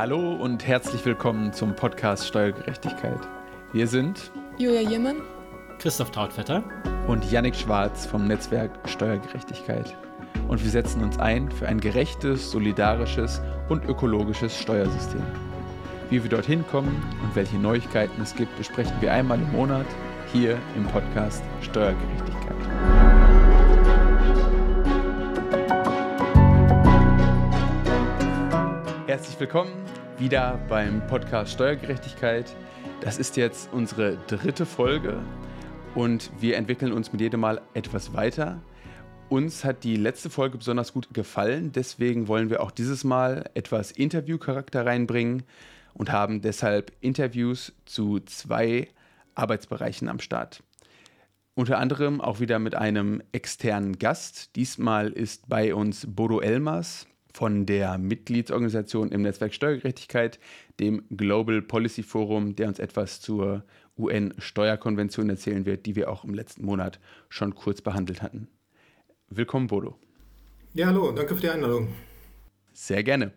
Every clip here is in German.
Hallo und herzlich willkommen zum Podcast Steuergerechtigkeit. Wir sind Julia Jiermann, Christoph Trautvetter und Yannick Schwarz vom Netzwerk Steuergerechtigkeit. Und wir setzen uns ein für ein gerechtes, solidarisches und ökologisches Steuersystem. Wie wir dorthin kommen und welche Neuigkeiten es gibt, besprechen wir einmal im Monat hier im Podcast Steuergerechtigkeit. Herzlich willkommen wieder beim Podcast Steuergerechtigkeit. Das ist jetzt unsere dritte Folge und wir entwickeln uns mit jedem Mal etwas weiter. Uns hat die letzte Folge besonders gut gefallen, deswegen wollen wir auch dieses Mal etwas Interviewcharakter reinbringen und haben deshalb Interviews zu zwei Arbeitsbereichen am Start. Unter anderem auch wieder mit einem externen Gast. Diesmal ist bei uns Bodo Elmers von der Mitgliedsorganisation im Netzwerk Steuergerechtigkeit, dem Global Policy Forum, der uns etwas zur UN-Steuerkonvention erzählen wird, die wir auch im letzten Monat schon kurz behandelt hatten. Willkommen, Bodo. Ja, hallo, danke für die Einladung. Sehr gerne.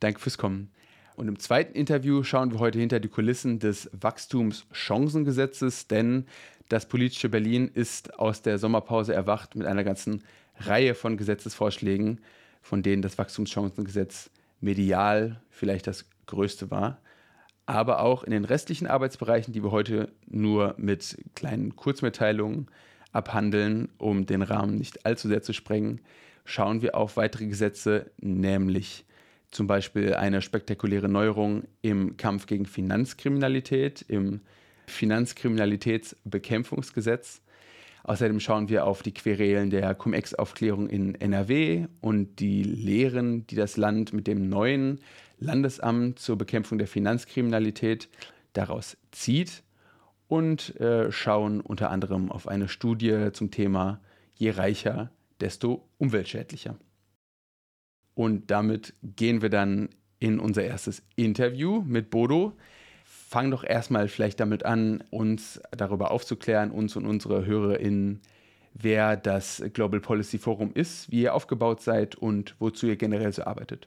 Danke fürs Kommen. Und im zweiten Interview schauen wir heute hinter die Kulissen des Wachstumschancengesetzes, denn das politische Berlin ist aus der Sommerpause erwacht mit einer ganzen Reihe von Gesetzesvorschlägen, von denen das Wachstumschancengesetz medial vielleicht das größte war. Aber auch in den restlichen Arbeitsbereichen, die wir heute nur mit kleinen Kurzmitteilungen abhandeln, um den Rahmen nicht allzu sehr zu sprengen, schauen wir auf weitere Gesetze, nämlich zum Beispiel eine spektakuläre Neuerung im Kampf gegen Finanzkriminalität, im Finanzkriminalitätsbekämpfungsgesetz. Außerdem schauen wir auf die Querelen der Cum-Ex-Aufklärung in NRW und die Lehren, die das Land mit dem neuen Landesamt zur Bekämpfung der Finanzkriminalität daraus zieht und äh, schauen unter anderem auf eine Studie zum Thema je reicher, desto umweltschädlicher. Und damit gehen wir dann in unser erstes Interview mit Bodo. Fang doch erstmal vielleicht damit an, uns darüber aufzuklären, uns und unsere HörerInnen, wer das Global Policy Forum ist, wie ihr aufgebaut seid und wozu ihr generell so arbeitet.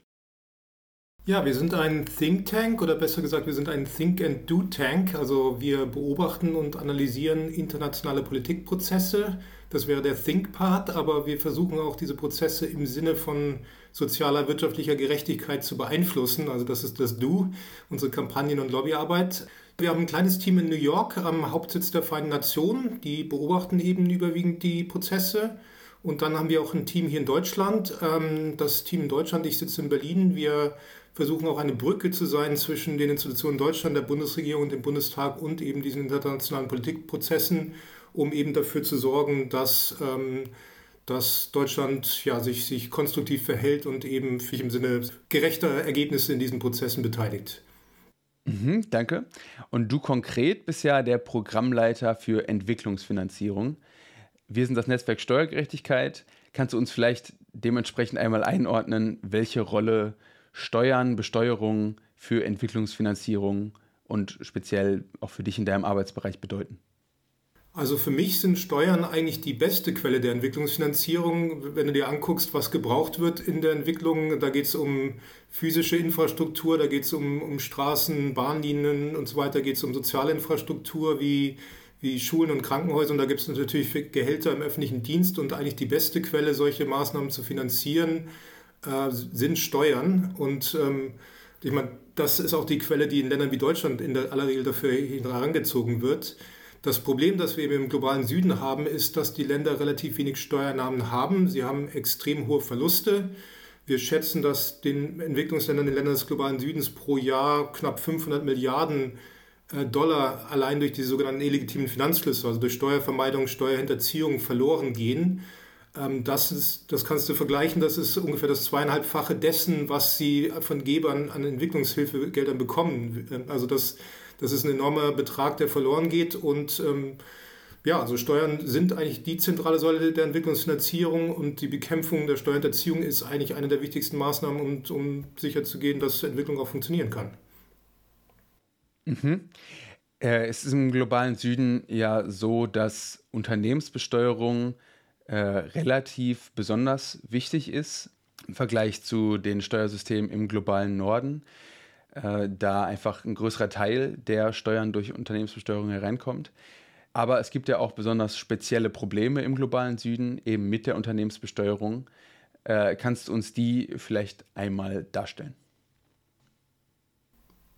Ja, wir sind ein Think Tank oder besser gesagt, wir sind ein Think and Do Tank. Also wir beobachten und analysieren internationale Politikprozesse. Das wäre der Think-Part, aber wir versuchen auch diese Prozesse im Sinne von sozialer, wirtschaftlicher Gerechtigkeit zu beeinflussen. Also das ist das Do, unsere Kampagnen- und Lobbyarbeit. Wir haben ein kleines Team in New York am Hauptsitz der Vereinten Nationen, die beobachten eben überwiegend die Prozesse. Und dann haben wir auch ein Team hier in Deutschland. Ähm, das Team in Deutschland, ich sitze in Berlin. Wir versuchen auch eine Brücke zu sein zwischen den Institutionen Deutschland, der Bundesregierung und dem Bundestag und eben diesen internationalen Politikprozessen, um eben dafür zu sorgen, dass, ähm, dass Deutschland ja, sich, sich konstruktiv verhält und eben sich im Sinne gerechter Ergebnisse in diesen Prozessen beteiligt. Mhm, danke. Und du konkret bist ja der Programmleiter für Entwicklungsfinanzierung. Wir sind das Netzwerk Steuergerechtigkeit. Kannst du uns vielleicht dementsprechend einmal einordnen, welche Rolle Steuern, Besteuerung für Entwicklungsfinanzierung und speziell auch für dich in deinem Arbeitsbereich bedeuten? Also für mich sind Steuern eigentlich die beste Quelle der Entwicklungsfinanzierung. Wenn du dir anguckst, was gebraucht wird in der Entwicklung, da geht es um physische Infrastruktur, da geht es um, um Straßen, Bahnlinien und so weiter, geht es um soziale Infrastruktur wie, wie Schulen und Krankenhäuser. Und da gibt es natürlich Gehälter im öffentlichen Dienst und eigentlich die beste Quelle, solche Maßnahmen zu finanzieren, äh, sind Steuern. Und ähm, ich meine, das ist auch die Quelle, die in Ländern wie Deutschland in der aller Regel dafür herangezogen wird. Das Problem, das wir im globalen Süden haben, ist, dass die Länder relativ wenig Steuernahmen haben. Sie haben extrem hohe Verluste. Wir schätzen, dass den Entwicklungsländern, den Ländern des globalen Südens pro Jahr knapp 500 Milliarden äh, Dollar allein durch die sogenannten illegitimen Finanzflüsse, also durch Steuervermeidung, Steuerhinterziehung verloren gehen. Ähm, das, ist, das kannst du vergleichen, das ist ungefähr das zweieinhalbfache dessen, was sie von Gebern an Entwicklungshilfegeldern bekommen. Ähm, also das das ist ein enormer Betrag, der verloren geht. Und ähm, ja, also Steuern sind eigentlich die zentrale Säule der Entwicklungsfinanzierung und die Bekämpfung der Steuerhinterziehung ist eigentlich eine der wichtigsten Maßnahmen, um, um sicherzugehen, dass Entwicklung auch funktionieren kann. Mhm. Äh, es ist im globalen Süden ja so, dass Unternehmensbesteuerung äh, relativ besonders wichtig ist im Vergleich zu den Steuersystemen im globalen Norden. Äh, da einfach ein größerer Teil der Steuern durch Unternehmensbesteuerung hereinkommt. Aber es gibt ja auch besonders spezielle Probleme im globalen Süden, eben mit der Unternehmensbesteuerung. Äh, kannst du uns die vielleicht einmal darstellen?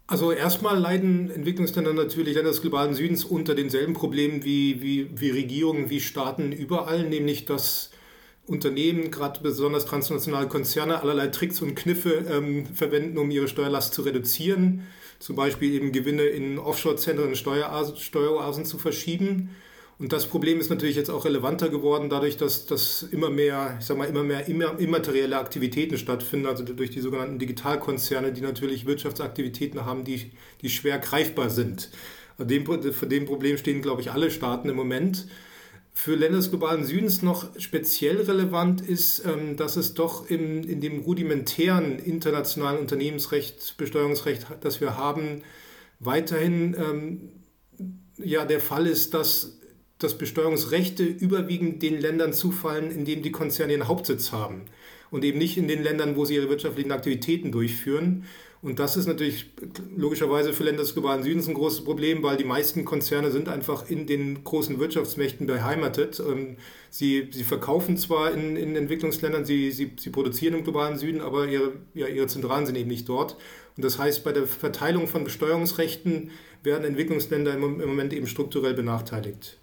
Also erstmal leiden Entwicklungsländer natürlich Länder des globalen Südens unter denselben Problemen wie, wie, wie Regierungen, wie Staaten überall, nämlich dass Unternehmen, gerade besonders transnationale Konzerne, allerlei Tricks und Kniffe ähm, verwenden, um ihre Steuerlast zu reduzieren. Zum Beispiel eben Gewinne in Offshore-Zentren und Steueroasen zu verschieben. Und das Problem ist natürlich jetzt auch relevanter geworden, dadurch, dass, dass immer mehr, ich sag mal, immer mehr immaterielle Aktivitäten stattfinden, also durch die sogenannten Digitalkonzerne, die natürlich Wirtschaftsaktivitäten haben, die, die schwer greifbar sind. Dem, vor dem Problem stehen, glaube ich, alle Staaten im Moment für Länder des globalen Südens noch speziell relevant ist, ähm, dass es doch in, in dem rudimentären internationalen Unternehmensrecht, Besteuerungsrecht, das wir haben, weiterhin ähm, ja, der Fall ist, dass, dass Besteuerungsrechte überwiegend den Ländern zufallen, in denen die Konzerne ihren Hauptsitz haben und eben nicht in den Ländern, wo sie ihre wirtschaftlichen Aktivitäten durchführen. Und das ist natürlich logischerweise für Länder des globalen Südens ein großes Problem, weil die meisten Konzerne sind einfach in den großen Wirtschaftsmächten beheimatet. Ähm, sie, sie verkaufen zwar in, in Entwicklungsländern, sie, sie, sie produzieren im globalen Süden, aber ihre, ja, ihre Zentralen sind eben nicht dort. Und das heißt, bei der Verteilung von Besteuerungsrechten werden Entwicklungsländer im, im Moment eben strukturell benachteiligt.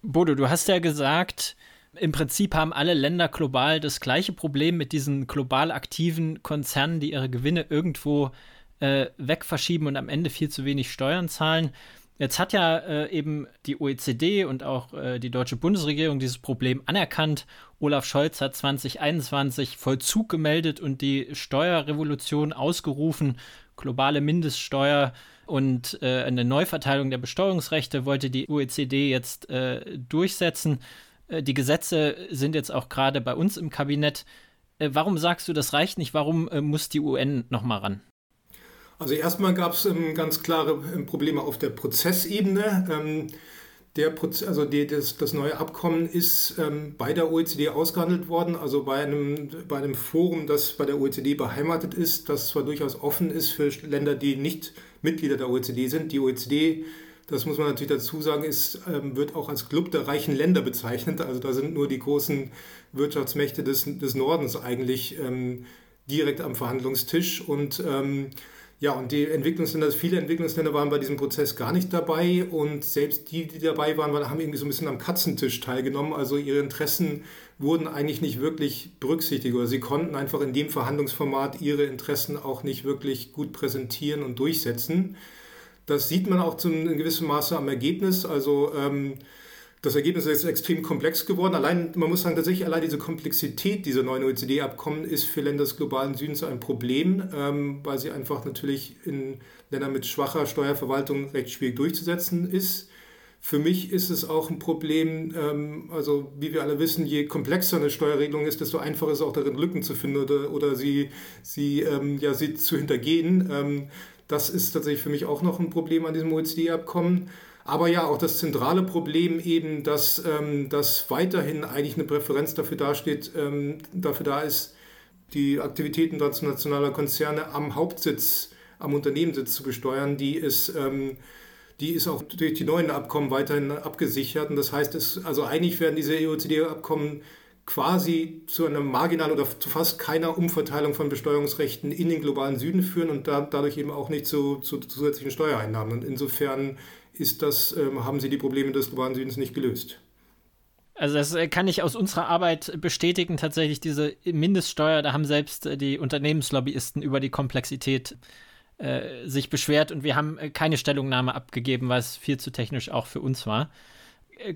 Bodo, du hast ja gesagt, im Prinzip haben alle Länder global das gleiche Problem mit diesen global aktiven Konzernen, die ihre Gewinne irgendwo äh, wegverschieben und am Ende viel zu wenig Steuern zahlen. Jetzt hat ja äh, eben die OECD und auch äh, die deutsche Bundesregierung dieses Problem anerkannt. Olaf Scholz hat 2021 Vollzug gemeldet und die Steuerrevolution ausgerufen. Globale Mindeststeuer und äh, eine Neuverteilung der Besteuerungsrechte wollte die OECD jetzt äh, durchsetzen. Äh, die Gesetze sind jetzt auch gerade bei uns im Kabinett. Äh, warum sagst du, das reicht nicht? Warum äh, muss die UN nochmal ran? Also erstmal gab es ähm, ganz klare ähm, Probleme auf der Prozessebene. Ähm, der Proz also die, das, das, neue Abkommen ist bei der OECD ausgehandelt worden, also bei einem, bei einem Forum, das bei der OECD beheimatet ist, das zwar durchaus offen ist für Länder, die nicht Mitglieder der OECD sind. Die OECD das muss man natürlich dazu sagen, ist, ähm, wird auch als Club der reichen Länder bezeichnet. Also da sind nur die großen Wirtschaftsmächte des, des Nordens eigentlich ähm, direkt am Verhandlungstisch. Und ähm, ja, und die Entwicklungsländer, viele Entwicklungsländer waren bei diesem Prozess gar nicht dabei und selbst die, die dabei waren, haben irgendwie so ein bisschen am Katzentisch teilgenommen. Also ihre Interessen wurden eigentlich nicht wirklich berücksichtigt oder sie konnten einfach in dem Verhandlungsformat ihre Interessen auch nicht wirklich gut präsentieren und durchsetzen. Das sieht man auch zum, in gewissem Maße am Ergebnis. Also ähm, das Ergebnis ist extrem komplex geworden. Allein, man muss sagen, tatsächlich allein diese Komplexität dieser neuen OECD-Abkommen ist für Länder des globalen Südens ein Problem, ähm, weil sie einfach natürlich in Ländern mit schwacher Steuerverwaltung recht schwierig durchzusetzen ist. Für mich ist es auch ein Problem, ähm, also wie wir alle wissen, je komplexer eine Steuerregelung ist, desto einfacher ist es auch darin, Lücken zu finden oder, oder sie, sie, ähm, ja, sie zu hintergehen. Ähm, das ist tatsächlich für mich auch noch ein Problem an diesem OECD-Abkommen. Aber ja, auch das zentrale Problem eben, dass, ähm, dass weiterhin eigentlich eine Präferenz dafür dasteht, ähm, dafür da ist, die Aktivitäten transnationaler Konzerne am Hauptsitz, am Unternehmenssitz zu besteuern, die ist, ähm, die ist auch durch die neuen Abkommen weiterhin abgesichert. Und das heißt, es, also eigentlich werden diese OECD-Abkommen quasi zu einer marginalen oder zu fast keiner Umverteilung von Besteuerungsrechten in den globalen Süden führen und da, dadurch eben auch nicht zu, zu, zusätzlichen Steuereinnahmen. Und insofern ist das, ähm, haben sie die Probleme des globalen Südens nicht gelöst. Also das äh, kann ich aus unserer Arbeit bestätigen, tatsächlich diese Mindeststeuer, da haben selbst äh, die Unternehmenslobbyisten über die Komplexität äh, sich beschwert und wir haben äh, keine Stellungnahme abgegeben, weil es viel zu technisch auch für uns war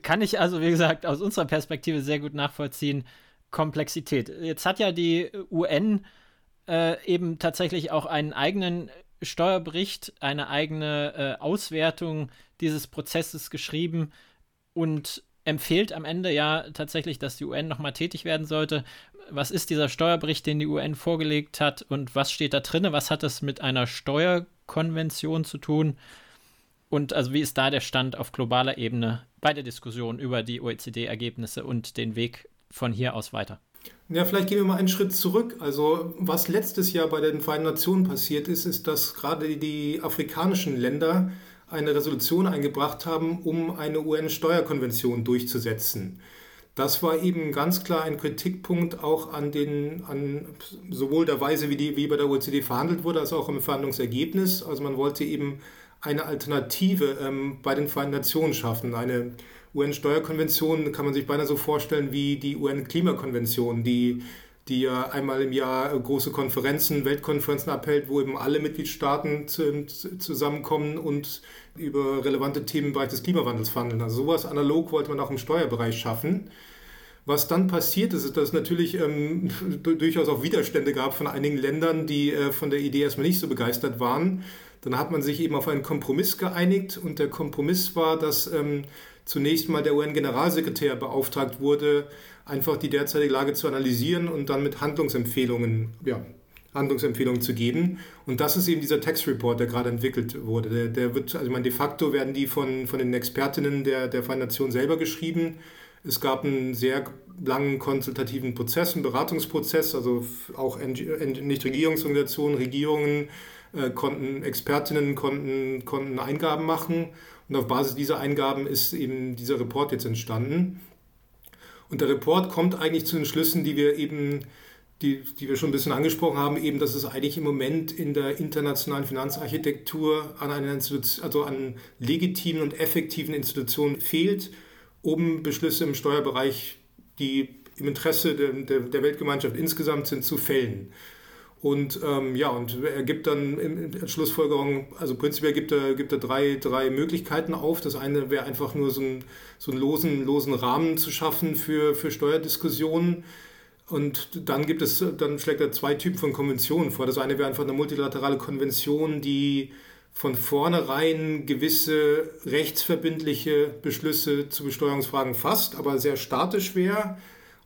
kann ich also, wie gesagt, aus unserer Perspektive sehr gut nachvollziehen. Komplexität. Jetzt hat ja die UN äh, eben tatsächlich auch einen eigenen Steuerbericht, eine eigene äh, Auswertung dieses Prozesses geschrieben und empfiehlt am Ende ja tatsächlich, dass die UN nochmal tätig werden sollte. Was ist dieser Steuerbericht, den die UN vorgelegt hat und was steht da drin? Was hat es mit einer Steuerkonvention zu tun? Und also wie ist da der Stand auf globaler Ebene bei der Diskussion über die OECD-Ergebnisse und den Weg von hier aus weiter? Ja, vielleicht gehen wir mal einen Schritt zurück. Also was letztes Jahr bei den Vereinten Nationen passiert ist, ist, dass gerade die afrikanischen Länder eine Resolution eingebracht haben, um eine UN-Steuerkonvention durchzusetzen. Das war eben ganz klar ein Kritikpunkt auch an den, an sowohl der Weise, wie, die, wie bei der OECD verhandelt wurde, als auch im Verhandlungsergebnis. Also man wollte eben eine Alternative ähm, bei den Vereinten Nationen schaffen, eine UN-Steuerkonvention kann man sich beinahe so vorstellen wie die UN-Klimakonvention, die, die ja einmal im Jahr große Konferenzen, Weltkonferenzen abhält, wo eben alle Mitgliedstaaten zu, zusammenkommen und über relevante Themen im Bereich des Klimawandels verhandeln. Also sowas analog wollte man auch im Steuerbereich schaffen. Was dann passiert ist, ist, dass es natürlich ähm, durchaus auch Widerstände gab von einigen Ländern, die äh, von der Idee erstmal nicht so begeistert waren. Dann hat man sich eben auf einen Kompromiss geeinigt und der Kompromiss war, dass ähm, zunächst mal der UN-Generalsekretär beauftragt wurde, einfach die derzeitige Lage zu analysieren und dann mit Handlungsempfehlungen, ja, Handlungsempfehlungen zu geben. Und das ist eben dieser Tax Report, der gerade entwickelt wurde. Der, der wird, also man de facto werden die von, von den Expertinnen der, der Vereinten Nationen selber geschrieben. Es gab einen sehr langen konsultativen Prozess, einen Beratungsprozess, also auch Nichtregierungsorganisationen, Regierungen äh, konnten, Expertinnen konnten, konnten Eingaben machen und auf Basis dieser Eingaben ist eben dieser Report jetzt entstanden. Und der Report kommt eigentlich zu den Schlüssen, die wir eben, die, die wir schon ein bisschen angesprochen haben, eben, dass es eigentlich im Moment in der internationalen Finanzarchitektur an einer Institution, also an legitimen und effektiven Institutionen fehlt, um Beschlüsse im Steuerbereich, die im Interesse der, der, der Weltgemeinschaft insgesamt sind, zu fällen. Und ähm, ja, und er gibt dann in Schlussfolgerung, also prinzipiell gibt er, gibt er drei, drei Möglichkeiten auf. Das eine wäre einfach nur so, ein, so einen losen, losen Rahmen zu schaffen für, für Steuerdiskussionen. Und dann gibt es, dann schlägt er zwei Typen von Konventionen vor. Das eine wäre einfach eine multilaterale Konvention, die von vornherein gewisse rechtsverbindliche Beschlüsse zu Besteuerungsfragen fasst, aber sehr statisch wäre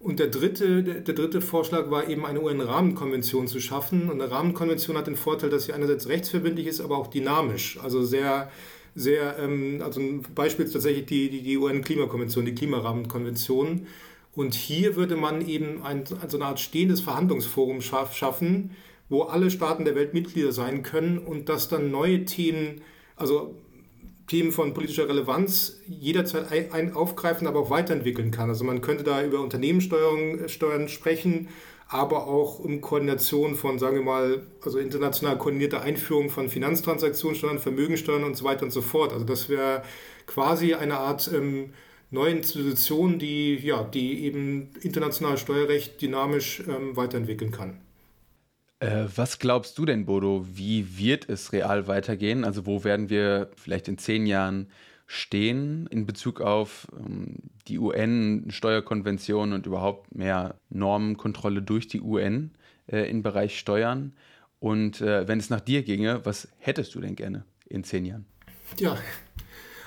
und der dritte, der dritte Vorschlag war eben eine UN-Rahmenkonvention zu schaffen. Und eine Rahmenkonvention hat den Vorteil, dass sie einerseits rechtsverbindlich ist, aber auch dynamisch. Also sehr, sehr, ähm, also ein Beispiel ist tatsächlich die, die, die UN-Klimakonvention, die Klimarahmenkonvention. Und hier würde man eben ein, so eine Art stehendes Verhandlungsforum schaffen, wo alle Staaten der Welt Mitglieder sein können und dass dann neue Themen, also Themen von politischer Relevanz jederzeit ein, aufgreifen, aber auch weiterentwickeln kann. Also man könnte da über Unternehmenssteuern sprechen, aber auch um Koordination von, sagen wir mal, also international koordinierte Einführung von Finanztransaktionssteuern, Vermögensteuern und so weiter und so fort. Also das wäre quasi eine Art ähm, neue Institution, die, ja, die eben internationales Steuerrecht dynamisch ähm, weiterentwickeln kann. Äh, was glaubst du denn, Bodo? Wie wird es real weitergehen? Also wo werden wir vielleicht in zehn Jahren stehen in Bezug auf ähm, die UN-Steuerkonvention und überhaupt mehr Normenkontrolle durch die UN äh, im Bereich Steuern? Und äh, wenn es nach dir ginge, was hättest du denn gerne in zehn Jahren? Ja,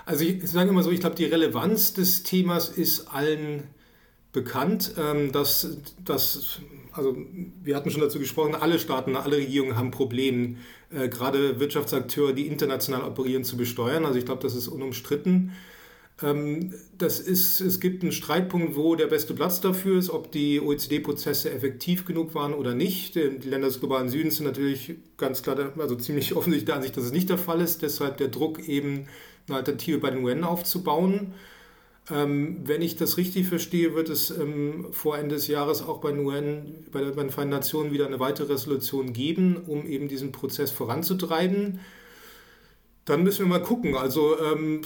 also ich sage immer so, ich glaube, die Relevanz des Themas ist allen bekannt, ähm, dass, dass also wir hatten schon dazu gesprochen, alle Staaten, alle Regierungen haben Probleme, äh, gerade Wirtschaftsakteure, die international operieren, zu besteuern. Also ich glaube, das ist unumstritten. Ähm, das ist, es gibt einen Streitpunkt, wo der beste Platz dafür ist, ob die OECD-Prozesse effektiv genug waren oder nicht. Die Länder des globalen Südens sind natürlich ganz klar, also ziemlich offensichtlich der Ansicht, dass es nicht der Fall ist. Deshalb der Druck, eben eine Alternative bei den UN aufzubauen. Ähm, wenn ich das richtig verstehe, wird es ähm, vor Ende des Jahres auch bei, UN, bei, den Vereinten Nationen wieder eine weitere Resolution geben, um eben diesen Prozess voranzutreiben. Dann müssen wir mal gucken. Also ähm,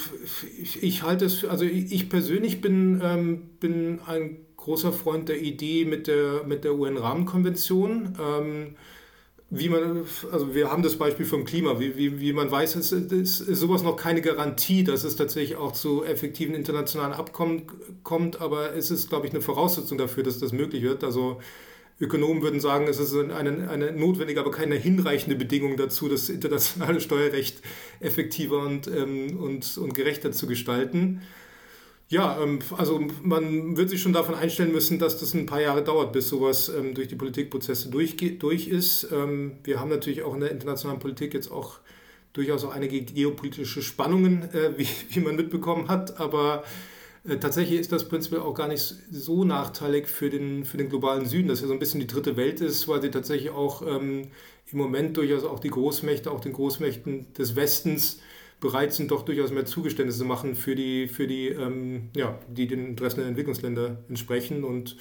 ich, ich, halte es, also ich persönlich bin, ähm, bin ein großer Freund der Idee mit der, mit der UN-Rahmenkonvention. Wie man, also wir haben das Beispiel vom Klima, wie, wie, wie man weiß, ist, ist, ist sowas noch keine Garantie, dass es tatsächlich auch zu effektiven internationalen Abkommen kommt, aber es ist, glaube ich, eine Voraussetzung dafür, dass das möglich wird. Also Ökonomen würden sagen, es ist eine, eine notwendige, aber keine hinreichende Bedingung dazu, das internationale Steuerrecht effektiver und, ähm, und, und gerechter zu gestalten. Ja, ähm, also man wird sich schon davon einstellen müssen, dass das ein paar Jahre dauert, bis sowas ähm, durch die Politikprozesse durch, ist. Ähm, wir haben natürlich auch in der internationalen Politik jetzt auch durchaus auch einige geopolitische Spannungen, äh, wie, man mitbekommen hat, aber Äh, tatsächlich ist das prinzipiell auch gar nicht so nachteilig für den, für den globalen Süden, dass er so ein bisschen die dritte Welt ist, weil sie tatsächlich auch im Moment durchaus auch die Großmächte, auch den Großmächten des Westens bereit sind, doch durchaus mehr Zugeständnisse zu machen für die, für die, ähm, ja, die den Interessen der Entwicklungsländer entsprechen. Und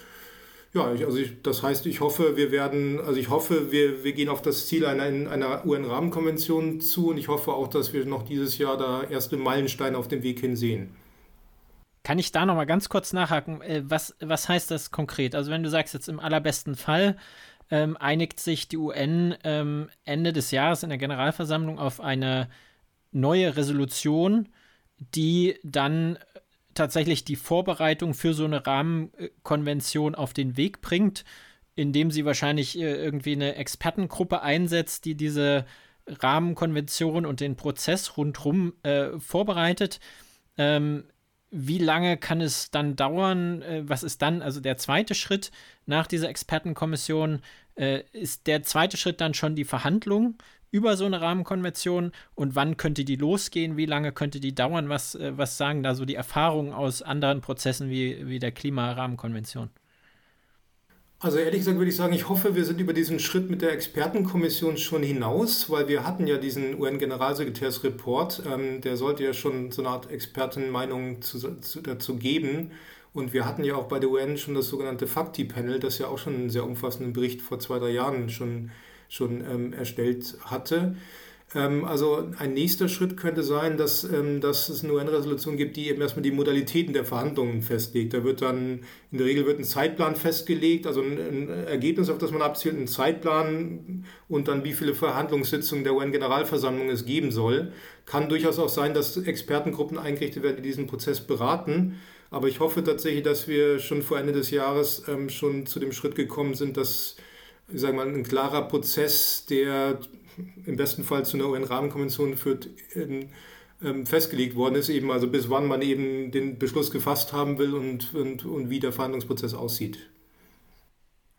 ja, ich, also ich, das heißt, ich hoffe, wir werden, also ich hoffe, wir, wir gehen auf das Ziel einer, einer UN-Rahmenkonvention zu und ich hoffe auch, dass wir noch dieses Jahr da erste Meilensteine auf dem Weg hin sehen. Kann ich da noch mal ganz kurz nachhaken? Äh, was, was heißt das konkret? Also wenn du sagst jetzt im allerbesten Fall ähm, einigt sich die UN ähm, Ende des Jahres in der Generalversammlung auf eine neue Resolution, die dann tatsächlich die Vorbereitung für so eine Rahmenkonvention auf den Weg bringt, indem sie wahrscheinlich äh, irgendwie eine Expertengruppe einsetzt, die diese Rahmenkonvention und den Prozess rundherum äh, vorbereitet. Ähm, wie lange kann es dann dauern? Äh, was ist dann, also der zweite Schritt nach dieser Expertenkommission? Äh, ist der zweite Schritt dann schon die Verhandlung über so eine Rahmenkonvention und wann könnte die losgehen? Wie lange könnte die dauern? Was, äh, was sagen da so die Erfahrungen aus anderen Prozessen wie, wie der Klimarahmenkonvention? Also ehrlich gesagt würde ich sagen, ich hoffe, wir sind über diesen Schritt mit der Expertenkommission schon hinaus, weil wir hatten ja diesen UN-Generalsekretärsreport, ähm, der sollte ja schon so eine Art Expertenmeinung zu, zu, dazu geben. Und wir hatten ja auch bei der UN schon das sogenannte Fakti-Panel, das ja auch schon einen sehr umfassenden Bericht vor zwei, drei Jahren schon, schon ähm, erstellt hatte. Ähm, also ein nächster Schritt könnte sein, dass, ähm, dass es eine UN-Resolution gibt, die eben erstmal die Modalitäten der Verhandlungen festlegt. Da wird dann, in der Regel wird ein Zeitplan festgelegt, also ein, Ergebnis, auf das man abzielt, ein Zeitplan und dann wie viele Verhandlungssitzungen der UN-Generalversammlung es geben soll. Kann durchaus auch sein, dass Expertengruppen eingerichtet werden, die diesen Prozess beraten. Aber ich hoffe tatsächlich, dass wir schon vor Ende des Jahres ähm, schon zu dem Schritt gekommen sind, dass ich sage mal, ein klarer Prozess, der im besten Fall zu einer UN-Rahmenkonvention führt, in, ähm, festgelegt worden ist, eben also bis wann man eben den Beschluss gefasst haben will und, und, und wie der Verhandlungsprozess aussieht.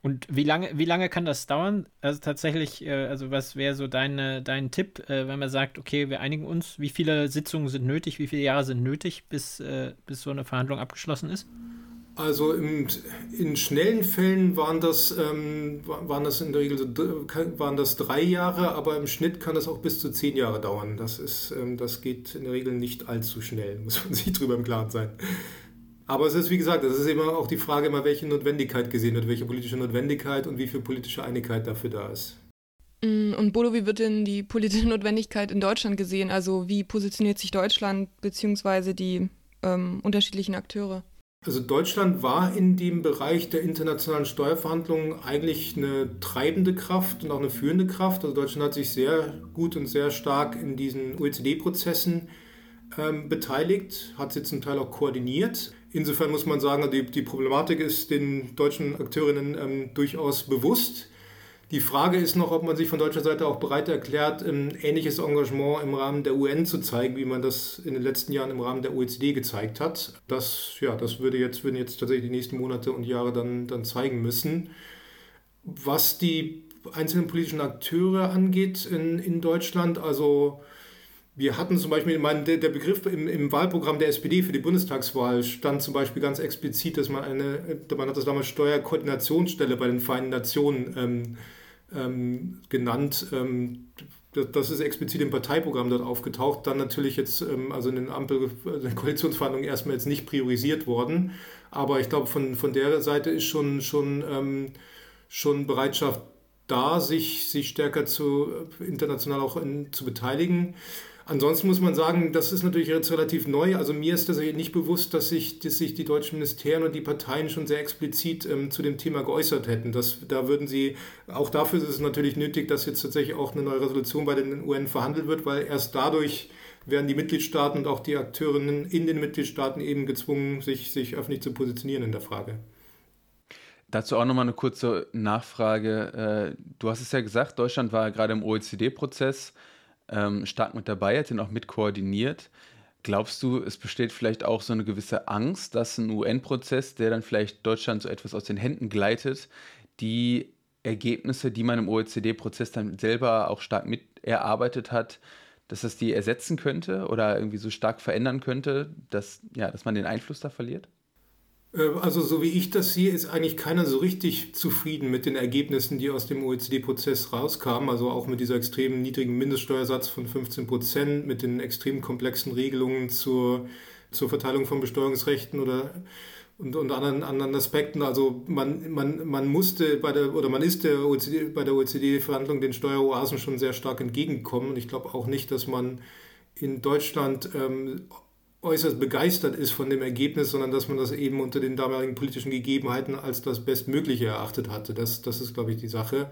Und wie lange, wie lange kann das dauern? Also tatsächlich, äh, also was wäre so deine, dein Tipp, äh, wenn man sagt, okay, wir einigen uns, wie viele Sitzungen sind nötig, wie viele Jahre sind nötig, bis, äh, bis so eine Verhandlung abgeschlossen ist? Also in, in schnellen Fällen waren das, ähm, waren das in der Regel waren das drei Jahre, aber im Schnitt kann das auch bis zu zehn Jahre dauern. Das, ist, ähm, das geht in der Regel nicht allzu schnell, muss man sich drüber im Klaren sein. Aber es ist, wie gesagt, es ist immer auch die Frage, immer welche Notwendigkeit gesehen wird, welche politische Notwendigkeit und wie viel politische Einigkeit dafür da ist. Mm, und Bodo, wie wird denn die politische Notwendigkeit in Deutschland gesehen? Also wie positioniert sich Deutschland bzw. die ähm, unterschiedlichen Akteure? Also Deutschland war in dem Bereich der internationalen Steuerverhandlungen eigentlich eine treibende Kraft und auch eine führende Kraft. Also Deutschland hat sich sehr gut und sehr stark in diesen OECD-Prozessen ähm, beteiligt, hat sie zum Teil auch koordiniert. Insofern muss man sagen, die, die Problematik ist den deutschen Akteurinnen ähm, durchaus bewusst. Die Frage ist noch, ob man sich von deutscher Seite auch bereit erklärt, ein ähnliches Engagement im Rahmen der UN zu zeigen, wie man das in den letzten Jahren im Rahmen der OECD gezeigt hat. Das, ja, das würde jetzt, würden jetzt tatsächlich die nächsten Monate und Jahre dann, dann zeigen müssen. Was die einzelnen politischen Akteure angeht in, in Deutschland, also wir hatten zum Beispiel, mein, der, Begriff im, im, Wahlprogramm der SPD für die Bundestagswahl stand zum Beispiel ganz explizit, dass man eine, man hat das damals Steuerkoordinationsstelle bei den Vereinten Nationen ähm, ähm, genannt. Ähm, das ist explizit im Parteiprogramm dort aufgetaucht, dann natürlich jetzt, ähm, also in den Ampel, also in Koalitionsverhandlungen erstmal jetzt nicht priorisiert worden. Aber ich glaube, von, von der Seite ist schon, schon, ähm, schon Bereitschaft da, sich, sich stärker zu, international auch in, zu beteiligen. Ansonsten muss man sagen, das ist natürlich jetzt relativ neu. Also mir ist das nicht bewusst, dass sich, dass sich die deutschen Ministerien und die Parteien schon sehr explizit ähm, zu dem Thema geäußert hätten. Das, da würden sie, auch dafür ist es natürlich nötig, dass jetzt tatsächlich auch eine neue Resolution bei den UN verhandelt wird, weil erst dadurch werden die Mitgliedstaaten und auch die Akteurinnen in den Mitgliedstaaten eben gezwungen, sich, sich öffentlich zu positionieren in der Frage. Dazu auch nochmal eine kurze Nachfrage. Äh, du hast es ja gesagt, Deutschland war gerade im OECD-Prozess ähm, stark mit dabei, hat den auch mit koordiniert. Glaubst du, es besteht vielleicht auch so eine gewisse Angst, dass ein UN-Prozess, der dann vielleicht Deutschland so etwas aus den Händen gleitet, die Ergebnisse, die man im OECD-Prozess dann selber auch stark mit erarbeitet hat, dass das die ersetzen könnte oder irgendwie so stark verändern könnte, dass, ja, dass man den Einfluss da verliert? Äh, also so wie ich das sehe, ist eigentlich keiner so richtig zufrieden mit den Ergebnissen, die aus dem OECD-Prozess rauskamen. Also auch mit dieser extrem niedrigen Mindeststeuersatz von 15 Prozent, mit den extrem komplexen Regelungen zur, zur Verteilung von Besteuerungsrechten oder und, und anderen, anderen Aspekten. Also man, man, man musste bei der oder man ist der OECD, bei der OECD-Verhandlung den Steueroasen schon sehr stark entgegengekommen. Und ich glaube auch nicht, dass man in Deutschland ähm, äußerst begeistert ist von dem Ergebnis, sondern dass man das eben unter den damaligen politischen Gegebenheiten als das Bestmögliche erachtet hatte. Das, das ist, glaube ich, die Sache.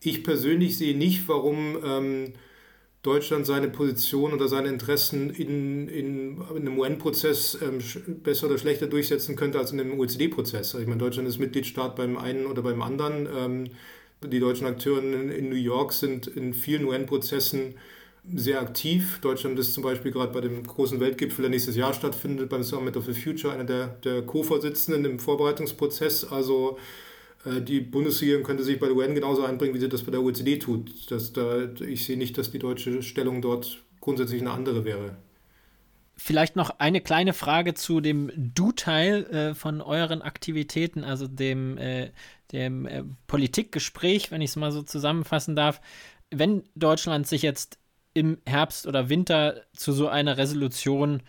Ich persönlich sehe nicht, warum ähm, Deutschland seine Position oder seine Interessen in, in, in einem UN-Prozess ähm, besser oder schlechter durchsetzen könnte als in einem OECD-Prozess. Also ich meine, Deutschland ist Mitgliedstaat beim einen oder beim anderen. Ähm, die deutschen Akteure in, in, New York sind in vielen UN-Prozessen sehr aktiv. Deutschland ist zum Beispiel gerade bei dem großen Weltgipfel, der nächstes Jahr stattfindet, beim Summit of the Future, einer der, der Co-Vorsitzenden im Vorbereitungsprozess. Also äh, die Bundesregierung könnte sich bei der UN genauso einbringen, wie sie das bei der OECD tut. Das, da, ich sehe nicht, dass die deutsche Stellung dort grundsätzlich eine andere wäre. Vielleicht noch eine kleine Frage zu dem Du-Teil äh, von euren Aktivitäten, also dem, äh, dem äh, Politikgespräch, wenn ich es mal so zusammenfassen darf. Wenn Deutschland sich jetzt im Herbst oder Winter zu so einer Resolution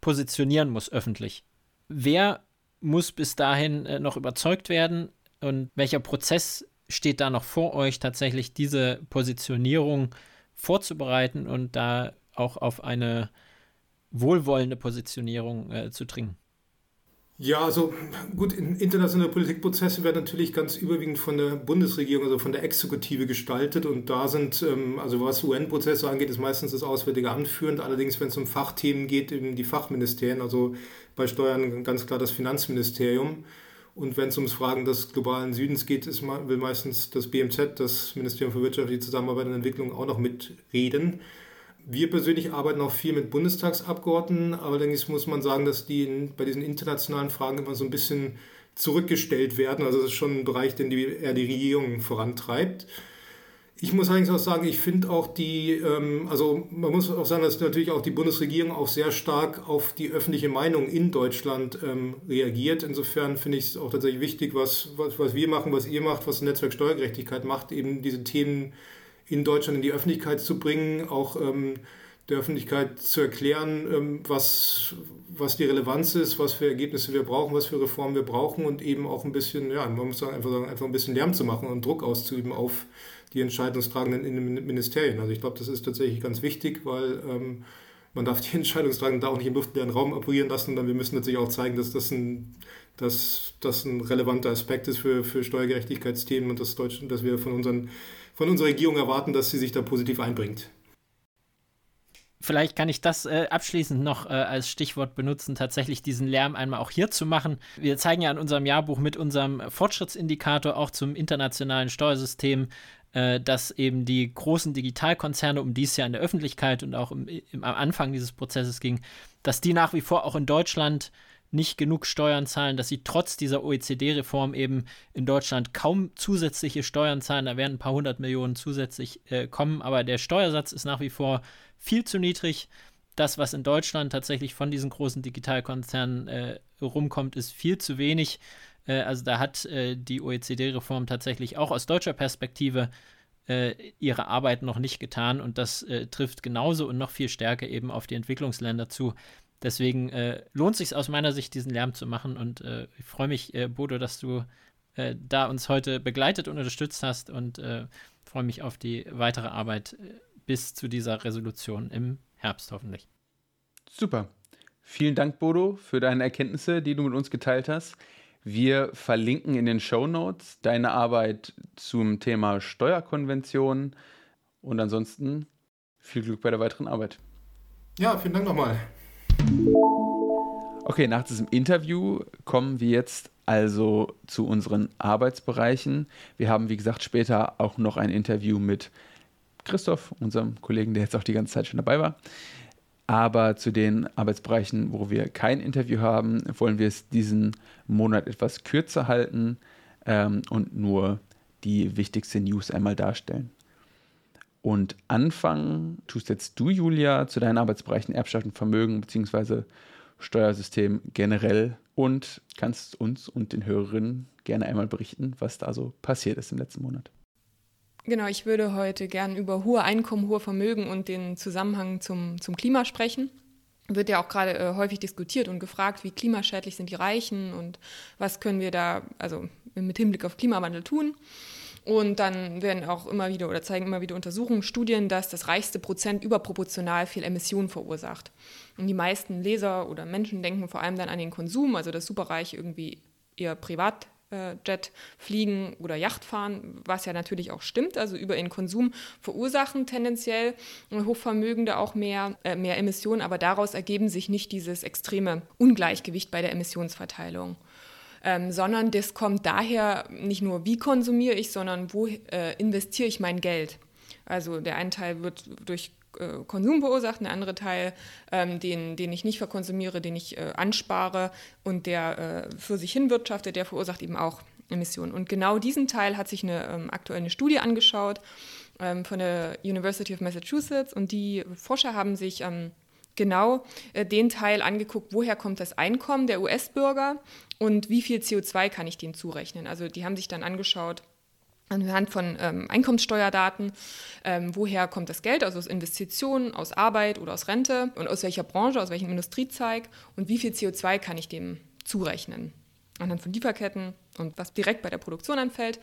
positionieren muss öffentlich, wer muss bis dahin äh, noch überzeugt werden? Und welcher Prozess steht da noch vor euch, tatsächlich diese Positionierung vorzubereiten und da auch auf eine wohlwollende Positionierung äh, zu dringen? Ja, also gut, internationale Politikprozesse werden natürlich ganz überwiegend von der Bundesregierung, also von der Exekutive gestaltet und da sind, ähm, also was UN-Prozesse angeht, ist meistens das Auswärtige Amt führend. Allerdings, wenn es um Fachthemen geht, eben die Fachministerien, also bei Steuern ganz klar das Finanzministerium. Und wenn es ums Fragen des globalen Südens geht, ist, will meistens das BMZ, das Ministerium für Wirtschaftliche Zusammenarbeit und Entwicklung, auch noch mitreden. Wir persönlich arbeiten auch viel mit Bundestagsabgeordneten, allerdings muss man sagen, dass die bei diesen internationalen Fragen immer so ein bisschen zurückgestellt werden. Also das ist schon ein Bereich, den die, eher die Regierung vorantreibt. Ich muss allerdings auch sagen, ich finde auch die, ähm, also man muss auch sagen, dass natürlich auch die Bundesregierung auch sehr stark auf die öffentliche Meinung in Deutschland ähm, reagiert. Insofern finde ich es auch tatsächlich wichtig, was, was, was wir machen, was ihr macht, was Netzwerk Steuergerechtigkeit macht, eben diese Themen in Deutschland in die Öffentlichkeit zu bringen, auch ähm, der Öffentlichkeit zu erklären, ähm, was, was die Relevanz ist, was für Ergebnisse wir brauchen, was für Reformen wir brauchen und eben auch ein bisschen, ja, man muss sagen, einfach, sagen, einfach ein bisschen Lärm zu machen und Druck auszuüben auf die Entscheidungstragenden in den Ministerien. Also ich glaube, das ist tatsächlich ganz wichtig, weil ähm, man darf die Entscheidungstragenden da auch nicht im luftleeren Raum operieren lassen, sondern wir müssen natürlich auch zeigen, dass das ein, dass das ein relevanter Aspekt ist für, für Steuergerechtigkeitsthemen und dass, Deutschland, dass wir von, unseren, von unserer Regierung erwarten, dass sie sich da positiv einbringt. Vielleicht kann ich das äh, abschließend noch äh, als Stichwort benutzen, tatsächlich diesen Lärm einmal auch hier zu machen. Wir zeigen ja in unserem Jahrbuch mit unserem Fortschrittsindikator auch zum internationalen Steuersystem äh, dass eben die großen Digitalkonzerne, um die es ja in der Öffentlichkeit und auch im, im, am Anfang dieses Prozesses ging, dass die nach wie vor auch in Deutschland nicht genug Steuern zahlen, dass sie trotz dieser OECD-Reform eben in Deutschland kaum zusätzliche Steuern zahlen. Da werden ein paar hundert Millionen zusätzlich äh, kommen, aber der Steuersatz ist nach wie vor viel zu niedrig. Das, was in Deutschland tatsächlich von diesen großen Digitalkonzernen äh, rumkommt, ist viel zu wenig. Äh, also da hat äh, die OECD-Reform tatsächlich auch aus deutscher Perspektive äh, ihre Arbeit noch nicht getan und das äh, trifft genauso und noch viel stärker eben auf die Entwicklungsländer zu. Deswegen äh, lohnt sich aus meiner Sicht, diesen Lärm zu machen und äh, ich freue mich, Bodo, dass du da uns heute begleitet und unterstützt hast und freue mich auf die weitere Arbeit bis zu dieser Resolution im Herbst hoffentlich. Super. Vielen Dank, Bodo, für deine Erkenntnisse, die du mit uns geteilt hast. Wir verlinken in den Show Notes deine Arbeit zum Thema Steuerkonvention und ansonsten viel Glück bei der weiteren Arbeit. Ja, vielen Dank nochmal. Okay, nach diesem Interview kommen wir jetzt also zu unseren Arbeitsbereichen. Wir haben, wie gesagt, später auch noch ein Interview mit Christoph, unserem Kollegen, der jetzt auch die ganze Zeit schon dabei war. Aber zu den Arbeitsbereichen, wo wir kein Interview haben, wollen wir es diesen Monat etwas kürzer halten ähm, und nur die wichtigste News einmal darstellen. Und anfangen tust jetzt du, Julia, zu deinen Arbeitsbereichen Erbschaft und Vermögen bzw. Steuersystem generell und kannst uns und den Hörerinnen gerne einmal berichten, was da so passiert ist im letzten Monat. Genau, ich würde heute gern über hohe Einkommen, hohe Vermögen und den Zusammenhang zum, zum Klima sprechen. Wird ja auch gerade äh, häufig diskutiert und gefragt, wie klimaschädlich sind die Reichen und was können wir da also mit Hinblick auf Klimawandel tun. Und dann werden auch immer wieder oder zeigen immer wieder Untersuchungen, Studien, dass das reichste Prozent überproportional viel Emissionen verursacht. Und die meisten Leser oder Menschen denken vor allem dann an den Konsum, also das Superreich irgendwie eher privat Jet fliegen oder Yacht fahren, was ja natürlich auch stimmt. Also über den Konsum verursachen tendenziell Hochvermögende auch mehr, äh, mehr Emissionen, aber daraus ergeben sich nicht dieses extreme Ungleichgewicht bei der Emissionsverteilung. Ähm, sondern das kommt daher nicht nur, wie konsumiere ich, sondern wo äh, investiere ich mein Geld. Also der eine Teil wird durch äh, Konsum verursacht, der andere Teil, ähm, den, den ich nicht verkonsumiere, den ich äh, anspare und der äh, für sich hin wirtschaftet, der verursacht eben auch Emissionen. Und genau diesen Teil hat sich eine ähm, aktuelle Studie angeschaut ähm, von der University of Massachusetts und die Forscher haben sich ähm, genau äh, den Teil angeguckt, woher kommt das Einkommen der US-Bürger und wie viel CO2 kann ich denen zurechnen. Also die haben sich dann angeschaut, anhand von ähm, Einkommenssteuerdaten, ähm, woher kommt das Geld, also aus Investitionen, aus Arbeit oder aus Rente und aus welcher Branche, aus welchem Industriezweig und wie viel CO2 kann ich dem zurechnen. Anhand von Lieferketten und was direkt bei der Produktion anfällt.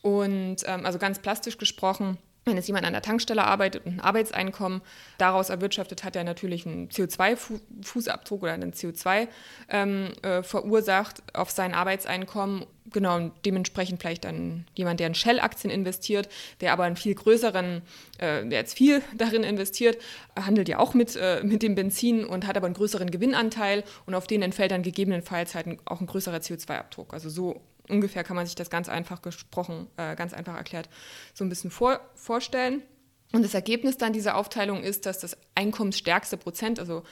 Und ähm, also ganz plastisch gesprochen, wenn jetzt jemand an der Tankstelle arbeitet und ein Arbeitseinkommen daraus erwirtschaftet, hat er natürlich einen CO2-Fußabdruck oder einen CO2 ähm, äh, verursacht auf sein Arbeitseinkommen. Genau, und dementsprechend vielleicht dann jemand, der in Shell-Aktien investiert, der aber einen viel größeren, äh, der jetzt viel darin investiert, handelt ja auch mit, äh, mit dem Benzin und hat aber einen größeren Gewinnanteil und auf den entfällt dann gegebenenfalls halt auch ein größerer CO2-Abdruck. Also so ungefähr kann man sich das ganz einfach gesprochen, äh, ganz einfach erklärt, so ein bisschen vor, vorstellen. Und das Ergebnis dann dieser Aufteilung ist, dass das einkommensstärkste Prozent, also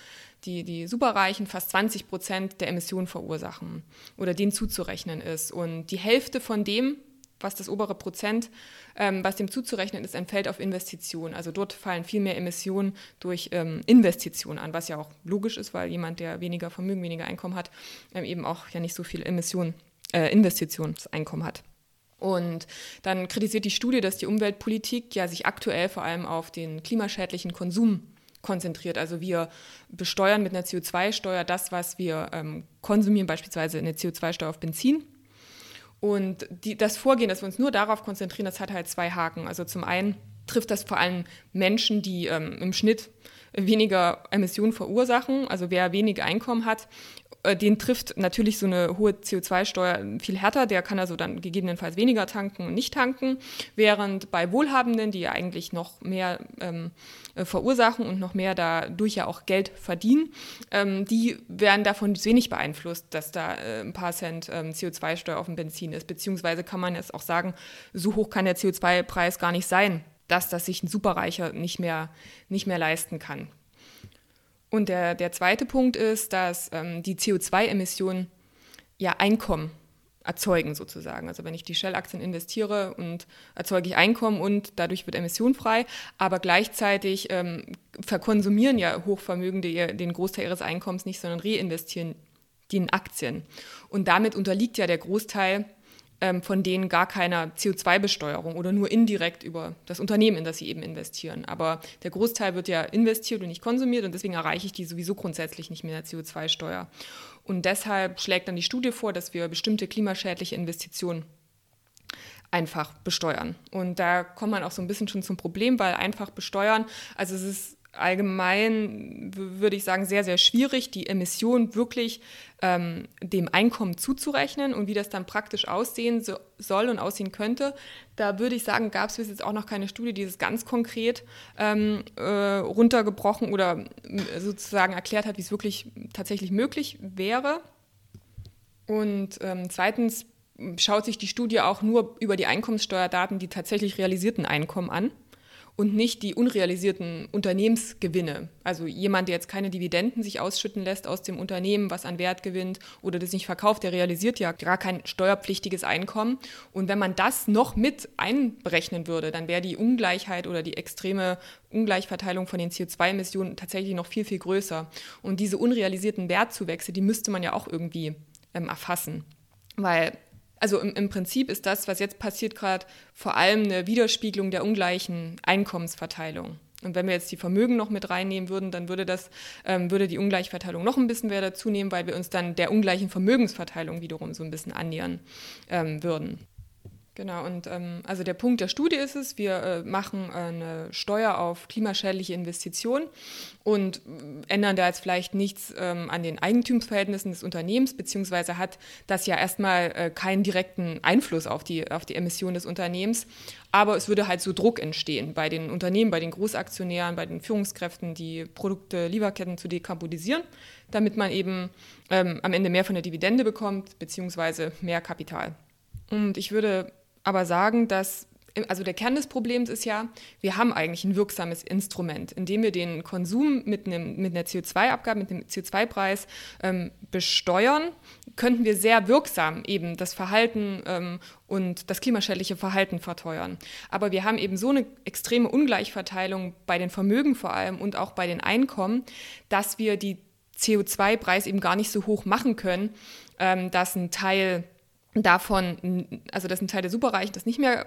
die, die Superreichen, fast 20 Prozent der Emissionen verursachen oder denen zuzurechnen ist. Und die Hälfte von dem, was das obere Prozent, ähm, was dem zuzurechnen ist, entfällt auf Investitionen. Also dort fallen viel mehr Emissionen durch ähm, Investitionen an, was ja auch logisch ist, weil jemand, der weniger Vermögen, weniger Einkommen hat, ähm, eben auch ja nicht so viel Emissionen äh, Investitionseinkommen hat. Und dann kritisiert die Studie, dass die Umweltpolitik ja sich aktuell vor allem auf den klimaschädlichen Konsum konzentriert. Also wir besteuern mit einer CO2-Steuer das, was wir ähm, konsumieren, beispielsweise eine CO2-Steuer auf Benzin. Und die, das Vorgehen, dass wir uns nur darauf konzentrieren, das hat halt zwei Haken. Also zum einen trifft das vor allem Menschen, die ähm, im Schnitt weniger Emissionen verursachen. Also wer wenig Einkommen hat, äh, den trifft natürlich so eine hohe CO2-Steuer viel härter. Der kann also dann gegebenenfalls weniger tanken und nicht tanken. Während bei Wohlhabenden, die ja eigentlich noch mehr ähm, äh, verursachen und noch mehr dadurch ja auch Geld verdienen, ähm, die werden davon wenig beeinflusst, dass da äh, ein paar Cent ähm, CO2-Steuer auf dem Benzin ist. Beziehungsweise kann man jetzt auch sagen, so hoch kann der CO2-Preis gar nicht sein, dass das sich ein Superreicher nicht mehr, nicht mehr leisten kann. Und der, der zweite Punkt ist, dass ähm, die CO2-Emissionen ja Einkommen erzeugen sozusagen. Also wenn ich die Shell-Aktien investiere und erzeuge ich Einkommen und dadurch wird Emission frei, aber gleichzeitig ähm, verkonsumieren ja Hochvermögende den Großteil ihres Einkommens nicht, sondern reinvestieren die in Aktien. Und damit unterliegt ja der Großteil ähm, von denen gar keiner CO2-Besteuerung oder nur indirekt über das Unternehmen, in das sie eben investieren. Aber der Großteil wird ja investiert und nicht konsumiert und deswegen erreiche ich die sowieso grundsätzlich nicht mit der CO2-Steuer. Und deshalb schlägt dann die Studie vor, dass wir bestimmte klimaschädliche Investitionen einfach besteuern. Und da kommt man auch so ein bisschen schon zum Problem, weil einfach besteuern, also es ist allgemein, würde ich sagen, sehr, sehr schwierig, die Emission wirklich ähm, dem Einkommen zuzurechnen und wie das dann praktisch aussehen so, soll und aussehen könnte. Da würde ich sagen, gab es bis jetzt auch noch keine Studie, die das ganz konkret ähm, äh, runtergebrochen oder sozusagen erklärt hat, wie es wirklich tatsächlich möglich wäre. Und ähm, zweitens schaut sich die Studie auch nur über die Einkommenssteuerdaten die tatsächlich realisierten Einkommen an und nicht die unrealisierten Unternehmensgewinne. Also jemand, der jetzt keine Dividenden sich ausschütten lässt aus dem Unternehmen, was an Wert gewinnt oder das nicht verkauft, der realisiert ja gar kein steuerpflichtiges Einkommen. Und wenn man das noch mit einberechnen würde, dann wäre die Ungleichheit oder die extreme Ungleichverteilung von den CO2-Emissionen tatsächlich noch viel, viel größer. Und diese unrealisierten Wertzuwächse, die müsste man ja auch irgendwie ähm, erfassen. Weil also im, im, Prinzip ist das, was jetzt passiert gerade, vor allem eine Widerspiegelung der ungleichen Einkommensverteilung. Und wenn wir jetzt die Vermögen noch mit reinnehmen würden, dann würde das, ähm, würde die Ungleichverteilung noch ein bisschen mehr dazu nehmen, weil wir uns dann der ungleichen Vermögensverteilung wiederum so ein bisschen annähern ähm, würden. Genau, und ähm, also der Punkt der Studie ist es, wir äh, machen eine Steuer auf klimaschädliche Investitionen und äh, ändern da jetzt vielleicht nichts ähm, an den Eigentumsverhältnissen des Unternehmens, beziehungsweise hat das ja erstmal äh, keinen direkten Einfluss auf die, auf die Emission des Unternehmens. Aber es würde halt so Druck entstehen bei den Unternehmen, bei den Großaktionären, bei den Führungskräften, die Produkte, Lieferketten zu dekarbonisieren, damit man eben ähm, am Ende mehr von der Dividende bekommt, beziehungsweise mehr Kapital. Und ich würde aber sagen, dass also der Kern des Problems ist ja, wir haben eigentlich ein wirksames Instrument, indem wir den Konsum mit, einem, mit einer CO2-Abgabe, mit einem CO2-Preis ähm, besteuern, könnten wir sehr wirksam eben das Verhalten ähm, und das klimaschädliche Verhalten verteuern. Aber wir haben eben so eine extreme Ungleichverteilung bei den Vermögen vor allem und auch bei den Einkommen, dass wir die CO2-Preis eben gar nicht so hoch machen können, ähm, dass ein Teil davon, also dass ein Teil der Superreichen das nicht mehr,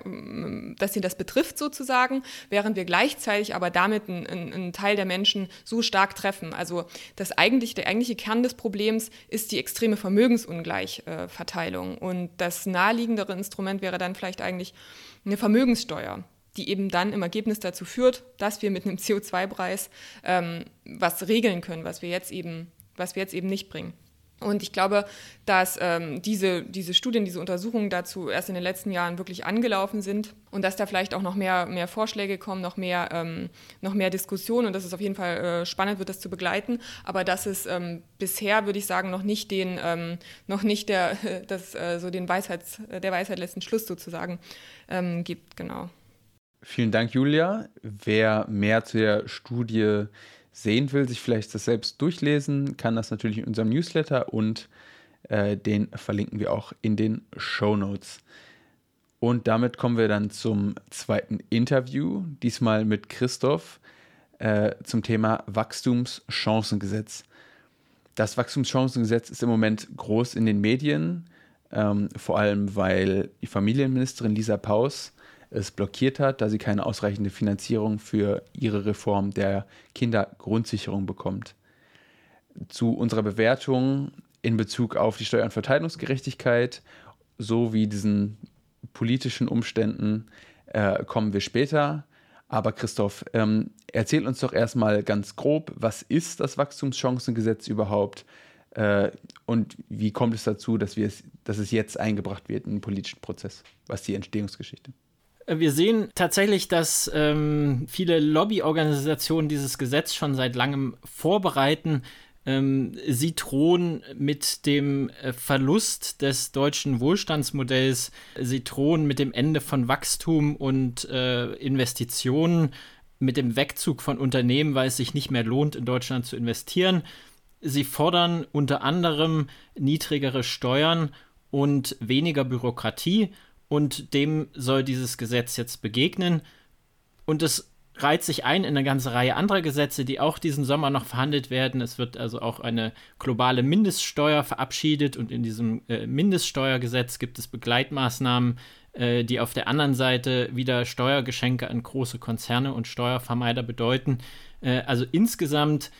dass sie das betrifft sozusagen, während wir gleichzeitig aber damit einen, einen Teil der Menschen so stark treffen. Also das eigentlich, der eigentliche Kern des Problems ist die extreme Vermögensungleichverteilung. Und das naheliegendere Instrument wäre dann vielleicht eigentlich eine Vermögenssteuer die eben dann im Ergebnis dazu führt, dass wir mit einem CO2-Preis ähm, was regeln können, was wir jetzt eben, was wir jetzt eben nicht bringen. Und ich glaube, dass ähm, diese, diese Studien, diese Untersuchungen dazu erst in den letzten Jahren wirklich angelaufen sind und dass da vielleicht auch noch mehr, mehr Vorschläge kommen, noch mehr, ähm, noch mehr Diskussionen und dass es auf jeden Fall äh, spannend wird, das zu begleiten. Aber dass es ähm, bisher, würde ich sagen, noch nicht den, ähm, noch nicht der, das, äh, so den Weisheits, der Weisheit letzten Schluss sozusagen ähm, gibt, genau. Vielen Dank, Julia. Wer mehr zu der Studie sehen will, sich vielleicht das selbst durchlesen, kann das natürlich in unserem Newsletter und äh, den verlinken wir auch in den Show Notes. Und damit kommen wir dann zum zweiten Interview, diesmal mit Christoph äh, zum Thema Wachstumschancengesetz. Das Wachstumschancengesetz ist im Moment groß in den Medien, ähm, vor allem weil die Familienministerin Lisa Paus es blockiert hat, da sie keine ausreichende Finanzierung für ihre Reform der Kindergrundsicherung bekommt. Zu unserer Bewertung in Bezug auf die Steuer- und Verteilungsgerechtigkeit sowie diesen politischen Umständen äh, kommen wir später. Aber Christoph, ähm, erzähl uns doch erstmal ganz grob, was ist das Wachstumschancengesetz überhaupt äh, und wie kommt es dazu, dass, wir es, dass es jetzt eingebracht wird in den politischen Prozess? Was ist die Entstehungsgeschichte? Wir sehen tatsächlich, dass ähm, viele Lobbyorganisationen dieses Gesetz schon seit langem vorbereiten. Ähm, sie drohen mit dem äh, Verlust des deutschen Wohlstandsmodells, sie drohen mit dem Ende von Wachstum und äh, Investitionen, mit dem Wegzug von Unternehmen, weil es sich nicht mehr lohnt, in Deutschland zu investieren. Sie fordern unter anderem niedrigere Steuern und weniger Bürokratie und dem soll dieses Gesetz jetzt begegnen. Und es reiht sich ein in eine ganze Reihe anderer Gesetze, die auch diesen Sommer noch verhandelt werden. Es wird also auch eine globale Mindeststeuer verabschiedet und in diesem äh, Mindeststeuergesetz gibt es Begleitmaßnahmen, äh, die auf der anderen Seite wieder Steuergeschenke an große Konzerne und Steuervermeider bedeuten. Äh, also insgesamt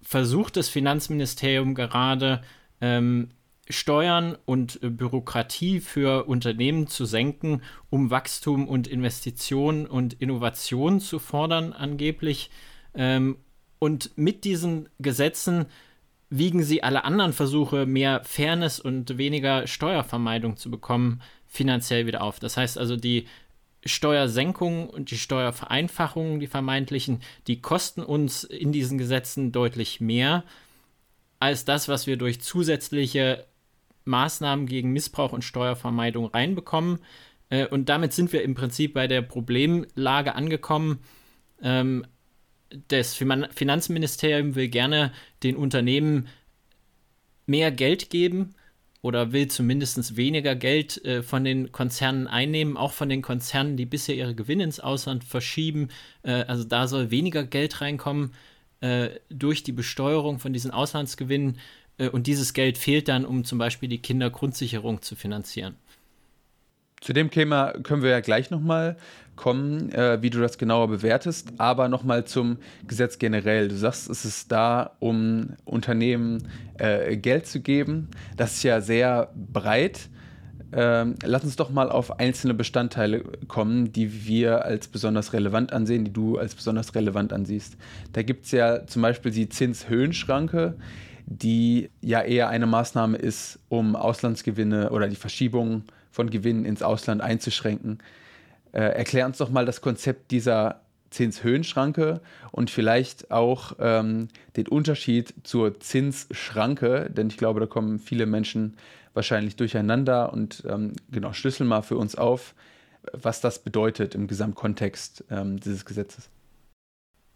versucht das Finanzministerium gerade ähm, Steuern und äh, Bürokratie für Unternehmen zu senken, um Wachstum und Investitionen und Innovation zu fordern, angeblich. Ähm, und mit diesen Gesetzen wiegen sie alle anderen Versuche, mehr Fairness und weniger Steuervermeidung zu bekommen, finanziell wieder auf. Das heißt also, die Steuersenkungen und die Steuervereinfachungen, die vermeintlichen, die kosten uns in diesen Gesetzen deutlich mehr als das, was wir durch zusätzliche Maßnahmen gegen Missbrauch und Steuervermeidung reinbekommen. Äh, und damit sind wir im Prinzip bei der Problemlage angekommen. Ähm, das Finanzministerium will gerne den Unternehmen mehr Geld geben oder will zumindest weniger Geld äh, von den Konzernen einnehmen, auch von den Konzernen, die bisher ihre Gewinne ins Ausland verschieben. Äh, also da soll weniger Geld reinkommen äh, durch die Besteuerung von diesen Auslandsgewinnen. Äh, und dieses Geld fehlt dann, um zum Beispiel die Kindergrundsicherung zu finanzieren. Zu dem Thema können wir ja gleich nochmal kommen, äh, wie du das genauer bewertest, aber nochmal zum Gesetz generell. Du sagst, es ist da, um Unternehmen äh, Geld zu geben. Das ist ja sehr breit. Ähm, lass uns doch mal auf einzelne Bestandteile kommen, die wir als besonders relevant ansehen, die du als besonders relevant ansiehst. Da gibt es ja zum Beispiel die Zinshöhenschranke, die ja eher eine Maßnahme ist, um Auslandsgewinne oder die Verschiebung von Gewinnen ins Ausland einzuschränken. Äh, erklär uns doch mal das Konzept dieser Zinshöhenschranke und vielleicht auch ähm, den Unterschied zur Zinsschranke, denn ich glaube, da kommen viele Menschen wahrscheinlich durcheinander und ähm, genau, schlüssel mal für uns auf, was das bedeutet im Gesamtkontext ähm, dieses Gesetzes.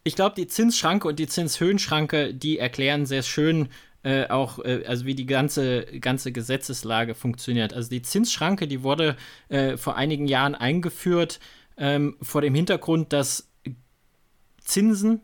Ich glaube, die Zinsschranke und die Zinshöhenschranke, die erklären sehr schön, äh, auch, äh, also wie die ganze, ganze Gesetzeslage funktioniert. Also die Zinsschranke, die wurde äh, vor einigen Jahren eingeführt ähm, vor dem Hintergrund, dass Zinsen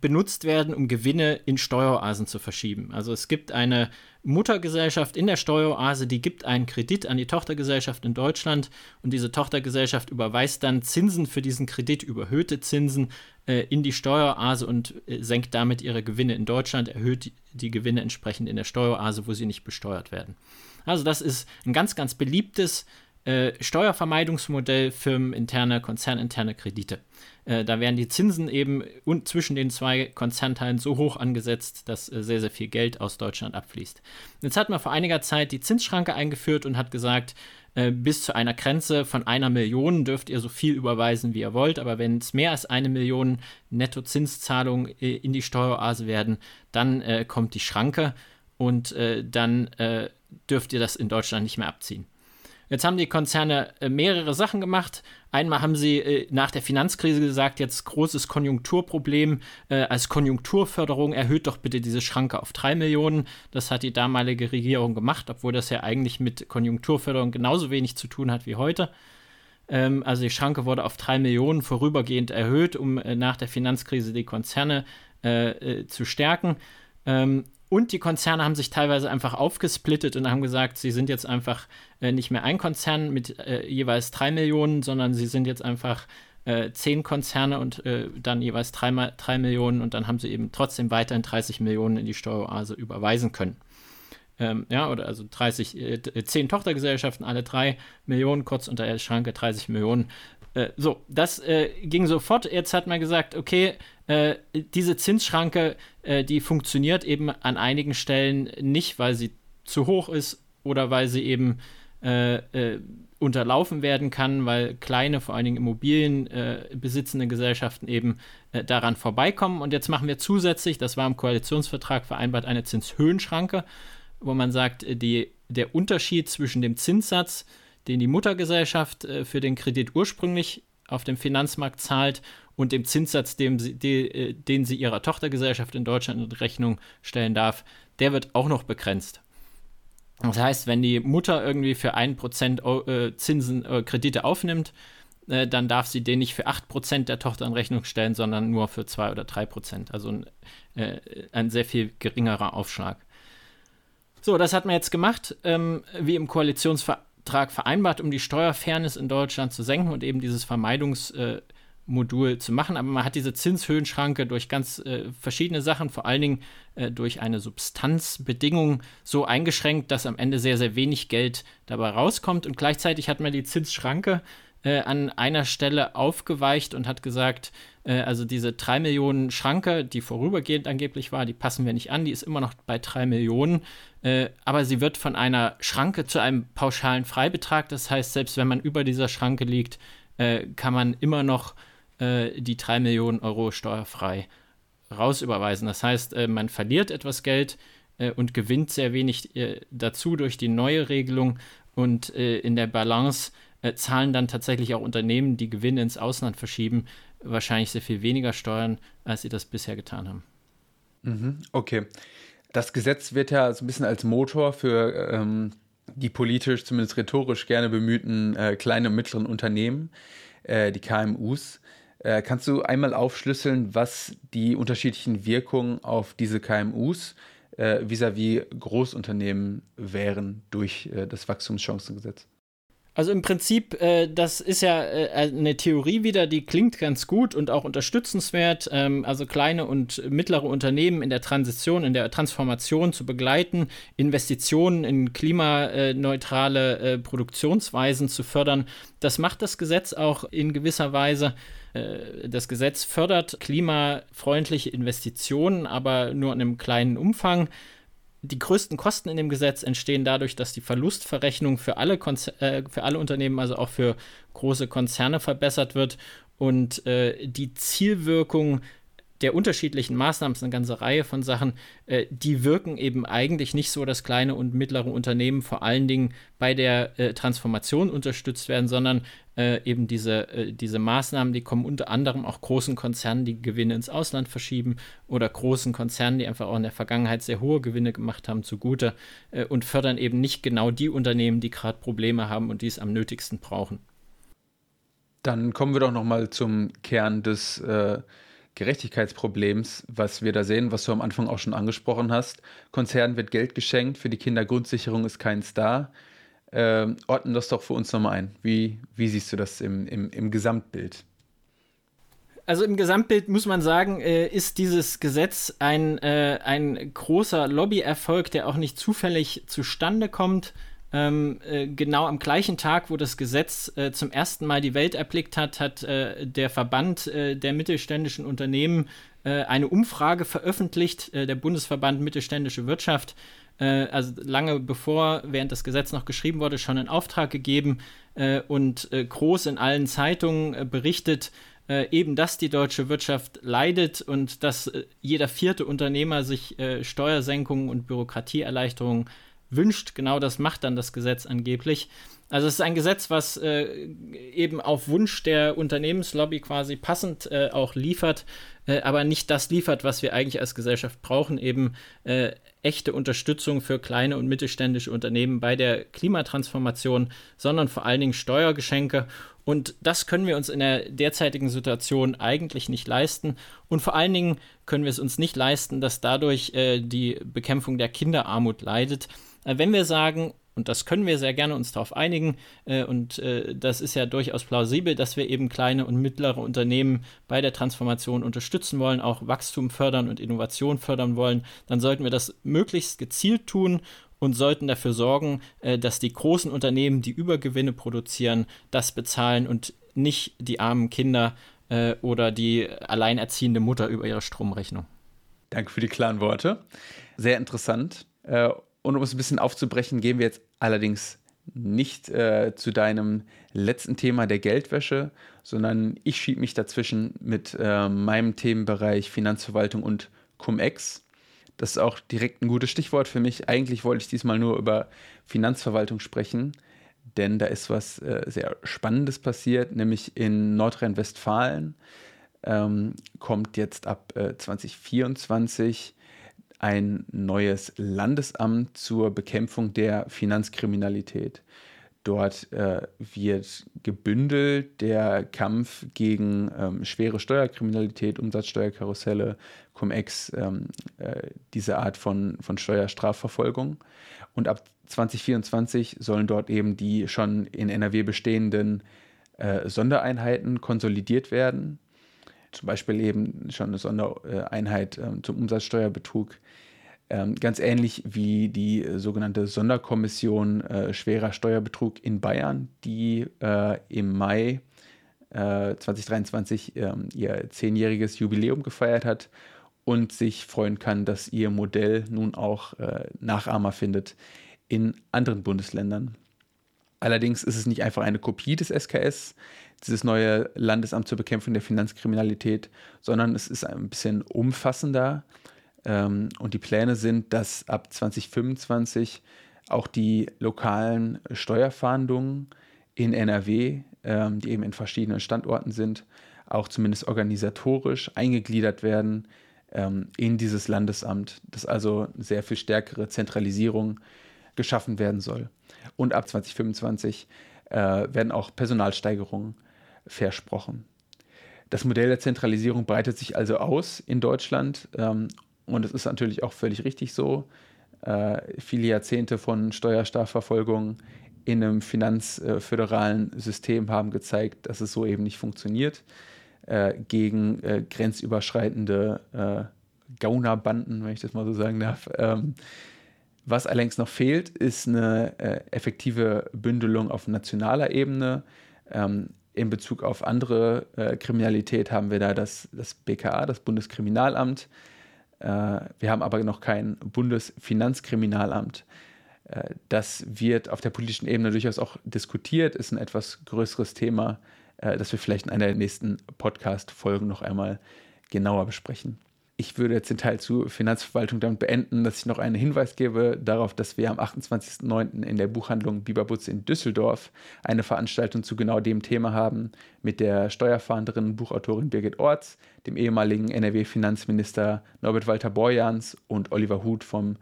benutzt werden, um Gewinne in Steueroasen zu verschieben. Also es gibt eine Muttergesellschaft in der Steueroase, die gibt einen Kredit an die Tochtergesellschaft in Deutschland und diese Tochtergesellschaft überweist dann Zinsen für diesen Kredit, überhöhte Zinsen äh, in die Steueroase und äh, senkt damit ihre Gewinne in Deutschland, erhöht die Gewinne entsprechend in der Steueroase, wo sie nicht besteuert werden. Also das ist ein ganz, ganz beliebtes äh, Steuervermeidungsmodell firmeninterne, konzerninterne Kredite. Äh, da werden die Zinsen eben und zwischen den zwei Konzernteilen so hoch angesetzt, dass äh, sehr, sehr viel Geld aus Deutschland abfließt. Jetzt hat man vor einiger Zeit die Zinsschranke eingeführt und hat gesagt, äh, bis zu einer Grenze von einer Million dürft ihr so viel überweisen, wie ihr wollt, aber wenn es mehr als eine Million Nettozinszahlungen äh, in die Steueroase werden, dann kommt die Schranke und dann dürft ihr das in Deutschland nicht mehr abziehen. Jetzt haben die Konzerne äh, mehrere Sachen gemacht. Einmal haben sie äh, nach der Finanzkrise gesagt, jetzt großes Konjunkturproblem. Äh, als Konjunkturförderung erhöht doch bitte diese Schranke auf 3 Millionen. Das hat die damalige Regierung gemacht, obwohl das ja eigentlich mit Konjunkturförderung genauso wenig zu tun hat wie heute. Ähm, also die Schranke wurde auf 3 Millionen vorübergehend erhöht, um nach der Finanzkrise die Konzerne zu stärken. Ähm, und die Konzerne haben sich teilweise einfach aufgesplittet und haben gesagt, sie sind jetzt einfach äh, nicht mehr ein Konzern mit äh, jeweils drei Millionen, sondern sie sind jetzt einfach äh, zehn Konzerne und äh, dann jeweils drei, drei Millionen und dann haben sie eben trotzdem weiterhin 30 Millionen in die Steueroase überweisen können. Ähm, ja, oder also 30, äh, 10 Tochtergesellschaften, alle drei Millionen, kurz unter der Schranke 30 Millionen. Äh, so, das äh, ging sofort. Jetzt hat man gesagt, okay, äh, diese Zinsschranke, äh, die funktioniert eben an einigen Stellen nicht, weil sie zu hoch ist oder weil sie eben äh, äh, unterlaufen werden kann, weil kleine, vor allen Dingen Immobilien besitzende Gesellschaften eben daran vorbeikommen. Und jetzt machen wir zusätzlich, das war im Koalitionsvertrag vereinbart, eine Zinshöhenschranke, wo man sagt, die, der Unterschied zwischen dem Zinssatz, den die Muttergesellschaft für den Kredit ursprünglich auf dem Finanzmarkt zahlt und dem Zinssatz, den sie, die, äh, den sie ihrer Tochtergesellschaft in Deutschland in Rechnung stellen darf, der wird auch noch begrenzt. Das heißt, wenn die Mutter irgendwie für 1% äh, Zinsen, äh, Kredite aufnimmt, äh, dann darf sie den nicht für 8% der Tochter in Rechnung stellen, sondern nur für 2 oder 3%. Also ein, äh, ein sehr viel geringerer Aufschlag. So, das hat man jetzt gemacht, ähm, wie im Koalitionsvertrag vereinbart, um die Steuerfairness in Deutschland zu senken und eben dieses Vermeidungs- äh, zu machen, aber man hat diese Zinshöhenschranke durch ganz äh, verschiedene Sachen, vor allen Dingen äh, durch eine Substanzbedingung so eingeschränkt, dass am Ende sehr, sehr wenig Geld dabei rauskommt. Und gleichzeitig hat man die Zinsschranke äh, an einer Stelle aufgeweicht und hat gesagt, äh, also diese 3 Millionen Schranke, die vorübergehend angeblich war, die passen wir nicht an, die ist immer noch bei 3 Millionen, äh, aber sie wird von einer Schranke zu einem pauschalen Freibetrag, das heißt, selbst wenn man über dieser Schranke liegt, äh, kann man immer noch äh, die 3 Millionen Euro steuerfrei rausüberweisen. Das heißt, äh, man verliert etwas Geld und gewinnt sehr wenig dazu durch die neue Regelung. Und in der Balance zahlen dann tatsächlich auch Unternehmen, die Gewinne ins Ausland verschieben, wahrscheinlich sehr viel weniger steuern, als sie das bisher getan haben. Mhm, okay. Das Gesetz wird ja so ein bisschen als Motor für ähm, die politisch, zumindest rhetorisch gerne bemühten äh, kleinen und mittleren Unternehmen, äh, die KMUs. Äh, kannst du einmal aufschlüsseln, was die unterschiedlichen Wirkungen auf diese KMUs äh, vis-à-vis -vis Großunternehmen wären durch äh, das Wachstumschancengesetz? Also im Prinzip, äh, das ist ja äh, eine Theorie wieder, die klingt ganz gut und auch unterstützenswert. Ähm, also kleine und mittlere Unternehmen in der Transition, in der Transformation zu begleiten, Investitionen in klimaneutrale äh, Produktionsweisen zu fördern. Das macht das Gesetz auch in gewisser Weise. Äh, das Gesetz fördert klimafreundliche Investitionen, aber nur in einem kleinen Umfang die größten Kosten in dem Gesetz entstehen dadurch, dass die Verlustverrechnung für alle, Konzer äh, für alle Unternehmen, also auch für große Konzerne, verbessert wird. Und äh, die Zielwirkung der unterschiedlichen Maßnahmen, ist eine ganze Reihe von Sachen, äh, die wirken eben eigentlich nicht so, dass kleine und mittlere Unternehmen vor allen Dingen bei der äh, Transformation unterstützt werden, sondern äh, eben diese, äh, diese Maßnahmen, die kommen unter anderem auch großen Konzernen, die Gewinne ins Ausland verschieben oder großen Konzernen, die einfach auch in der Vergangenheit sehr hohe Gewinne gemacht haben, zugute äh, und fördern eben nicht genau die Unternehmen, die gerade Probleme haben und die es am nötigsten brauchen. Dann kommen wir doch noch mal zum Kern des äh, Gerechtigkeitsproblems, was wir da sehen, was du am Anfang auch schon angesprochen hast. Konzernen wird Geld geschenkt, für die Kindergrundsicherung ist keins da. Ähm, ordnen das doch für uns nochmal ein. Wie, wie siehst du das im, im, im Gesamtbild? Also im Gesamtbild muss man sagen, äh, ist dieses Gesetz ein, äh, ein großer Lobbyerfolg, der auch nicht zufällig zustande kommt. Ähm, äh, genau am gleichen Tag, wo das Gesetz äh, zum ersten Mal die Welt erblickt hat, hat äh, der Verband äh, der mittelständischen Unternehmen eine Umfrage veröffentlicht, der Bundesverband Mittelständische Wirtschaft, also lange bevor, während das Gesetz noch geschrieben wurde, schon in Auftrag gegeben und groß in allen Zeitungen berichtet, eben, dass die deutsche Wirtschaft leidet und dass jeder vierte Unternehmer sich Steuersenkungen und Bürokratieerleichterungen wünscht. Genau das macht dann das Gesetz angeblich. Also es ist ein Gesetz, was äh, eben auf Wunsch der Unternehmenslobby quasi passend äh, auch liefert, äh, aber nicht das liefert, was wir eigentlich als Gesellschaft brauchen, eben äh, echte Unterstützung für kleine und mittelständische Unternehmen bei der Klimatransformation, sondern vor allen Dingen Steuergeschenke. Und das können wir uns in der derzeitigen Situation eigentlich nicht leisten. Und vor allen Dingen können wir es uns nicht leisten, dass dadurch äh, die Bekämpfung der Kinderarmut leidet. Äh, wenn wir sagen, und das können wir sehr gerne uns darauf einigen, äh, und äh, das ist ja durchaus plausibel, dass wir eben kleine und mittlere Unternehmen bei der Transformation unterstützen wollen, auch Wachstum fördern und Innovation fördern wollen, dann sollten wir das möglichst gezielt tun und sollten dafür sorgen, äh, dass die großen Unternehmen, die Übergewinne produzieren, das bezahlen und nicht die armen Kinder oder die alleinerziehende Mutter über ihre Stromrechnung. Danke für die klaren Worte. Sehr interessant. Und um es ein bisschen aufzubrechen, gehen wir jetzt allerdings nicht äh, zu deinem letzten Thema der Geldwäsche, sondern ich schiebe mich dazwischen mit äh, meinem Themenbereich Finanzverwaltung und Cum-Ex. Das ist auch direkt ein gutes Stichwort für mich. Eigentlich wollte ich diesmal nur über Finanzverwaltung sprechen, denn da ist was äh, sehr Spannendes passiert, nämlich in Nordrhein-Westfalen ähm, kommt jetzt ab 2024 äh, ein neues Landesamt zur Bekämpfung der Finanzkriminalität. Dort äh, wird gebündelt der Kampf gegen ähm, schwere Steuerkriminalität, Umsatzsteuerkarusselle, Cum-Ex, ähm, äh, diese Art von, von Steuerstrafverfolgung. Und ab 2024 sollen dort eben die schon in NRW bestehenden äh, Sondereinheiten konsolidiert werden zum Beispiel eben schon eine Sondereinheit ähm, zum Umsatzsteuerbetrug. Ähm, ganz ähnlich wie die sogenannte Sonderkommission äh, schwerer Steuerbetrug in Bayern, die äh, im Mai äh, 2023 ähm, ihr zehnjähriges Jubiläum gefeiert hat und sich freuen kann, dass ihr Modell nun auch äh, Nachahmer findet in anderen Bundesländern. Allerdings ist es nicht einfach eine Kopie des SKS, dieses neue Landesamt zur Bekämpfung der Finanzkriminalität, sondern es ist ein bisschen umfassender. Ähm, und die Pläne sind, dass ab 2025 auch die lokalen Steuerfahndungen in NRW, ähm, die eben in verschiedenen Standorten sind, auch zumindest organisatorisch eingegliedert werden ähm, in dieses Landesamt, dass also eine sehr viel stärkere Zentralisierung geschaffen werden soll. Und ab 2025 äh, werden auch Personalsteigerungen versprochen. Das Modell der Zentralisierung breitet sich also aus in Deutschland ähm, und es ist natürlich auch völlig richtig so. Äh, viele Jahrzehnte von Steuerstrafverfolgung in einem finanzföderalen System haben gezeigt, dass es so eben nicht funktioniert. Äh, gegen äh, grenzüberschreitende äh, Gaunerbanden, wenn ich das mal so sagen darf. Ähm, was allerdings noch fehlt, ist eine äh, effektive Bündelung auf nationaler Ebene. Ähm, in Bezug auf andere äh, Kriminalität haben wir da das, das BKA, das Bundeskriminalamt. Äh, wir haben aber noch kein Bundesfinanzkriminalamt. Äh, das wird auf der politischen Ebene durchaus auch diskutiert, ist ein etwas größeres Thema, äh, das wir vielleicht in einer der nächsten Podcast-Folgen noch einmal genauer besprechen. Ich würde jetzt den Teil zu Finanzverwaltung damit beenden, dass ich noch einen Hinweis gebe darauf, dass wir am 28.09. in der Buchhandlung Biberbutz in Düsseldorf eine Veranstaltung zu genau dem Thema haben mit der Steuerfahnderin und Buchautorin Birgit Orts, dem ehemaligen NRW-Finanzminister Norbert Walter Borjans und Oliver Huth vom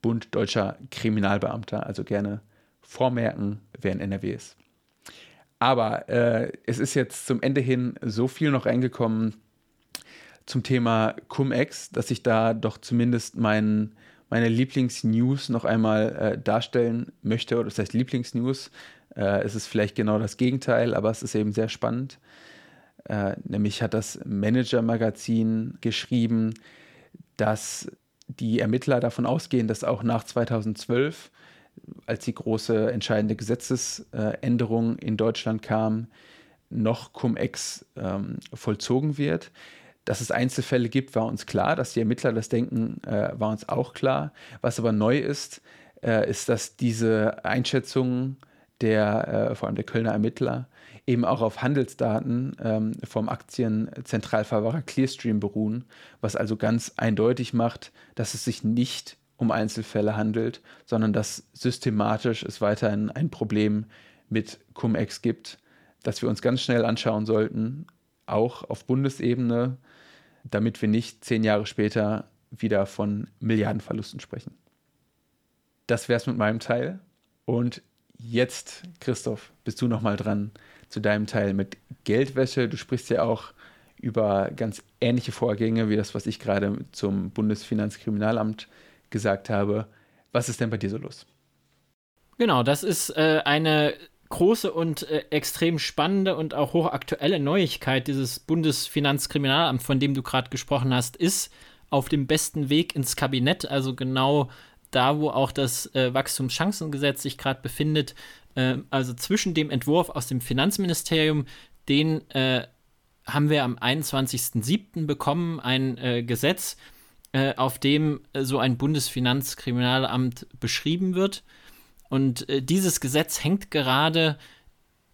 Bund Deutscher Kriminalbeamter. Also gerne vormerken, wer in NRW ist. Aber äh, es ist jetzt zum Ende hin so viel noch reingekommen, zum Thema Cum-Ex, dass ich da doch zumindest mein, meine Lieblingsnews noch einmal äh, darstellen möchte. Oder das heißt Lieblingsnews. Äh, es ist vielleicht genau das Gegenteil, aber es ist eben sehr spannend. Äh, nämlich hat das Manager-Magazin geschrieben, dass die Ermittler davon ausgehen, dass auch nach 2012, als die große entscheidende Gesetzesänderung in Deutschland kam, noch Cum-Ex ähm, vollzogen wird. Dass es Einzelfälle gibt, war uns klar. Dass die Ermittler das denken, äh, war uns auch klar. Was aber neu ist, äh, ist, dass diese Einschätzungen der, äh, vor allem der Kölner Ermittler, eben auch auf Handelsdaten ähm, vom Aktienzentralverwahrer Clearstream beruhen, was also ganz eindeutig macht, dass es sich nicht um Einzelfälle handelt, sondern dass systematisch es weiterhin ein Problem mit Cum-Ex gibt, das wir uns ganz schnell anschauen sollten, auch auf Bundesebene, damit wir nicht zehn Jahre später wieder von Milliardenverlusten sprechen. Das wäre es mit meinem Teil. Und jetzt, Christoph, bist du nochmal dran zu deinem Teil mit Geldwäsche. Du sprichst ja auch über ganz ähnliche Vorgänge wie das, was ich gerade zum Bundesfinanzkriminalamt gesagt habe. Was ist denn bei dir so los? Genau, das ist äh, eine große und äh, extrem spannende und auch hochaktuelle Neuigkeit dieses Bundesfinanzkriminalamt, von dem du gerade gesprochen hast, ist auf dem besten Weg ins Kabinett, also genau da, wo auch das äh, Wachstumschancengesetz sich gerade befindet, äh, also zwischen dem Entwurf aus dem Finanzministerium, den äh, haben wir am 21.07. bekommen, ein äh, Gesetz, äh, auf dem so ein Bundesfinanzkriminalamt beschrieben wird. Und äh, dieses Gesetz hängt gerade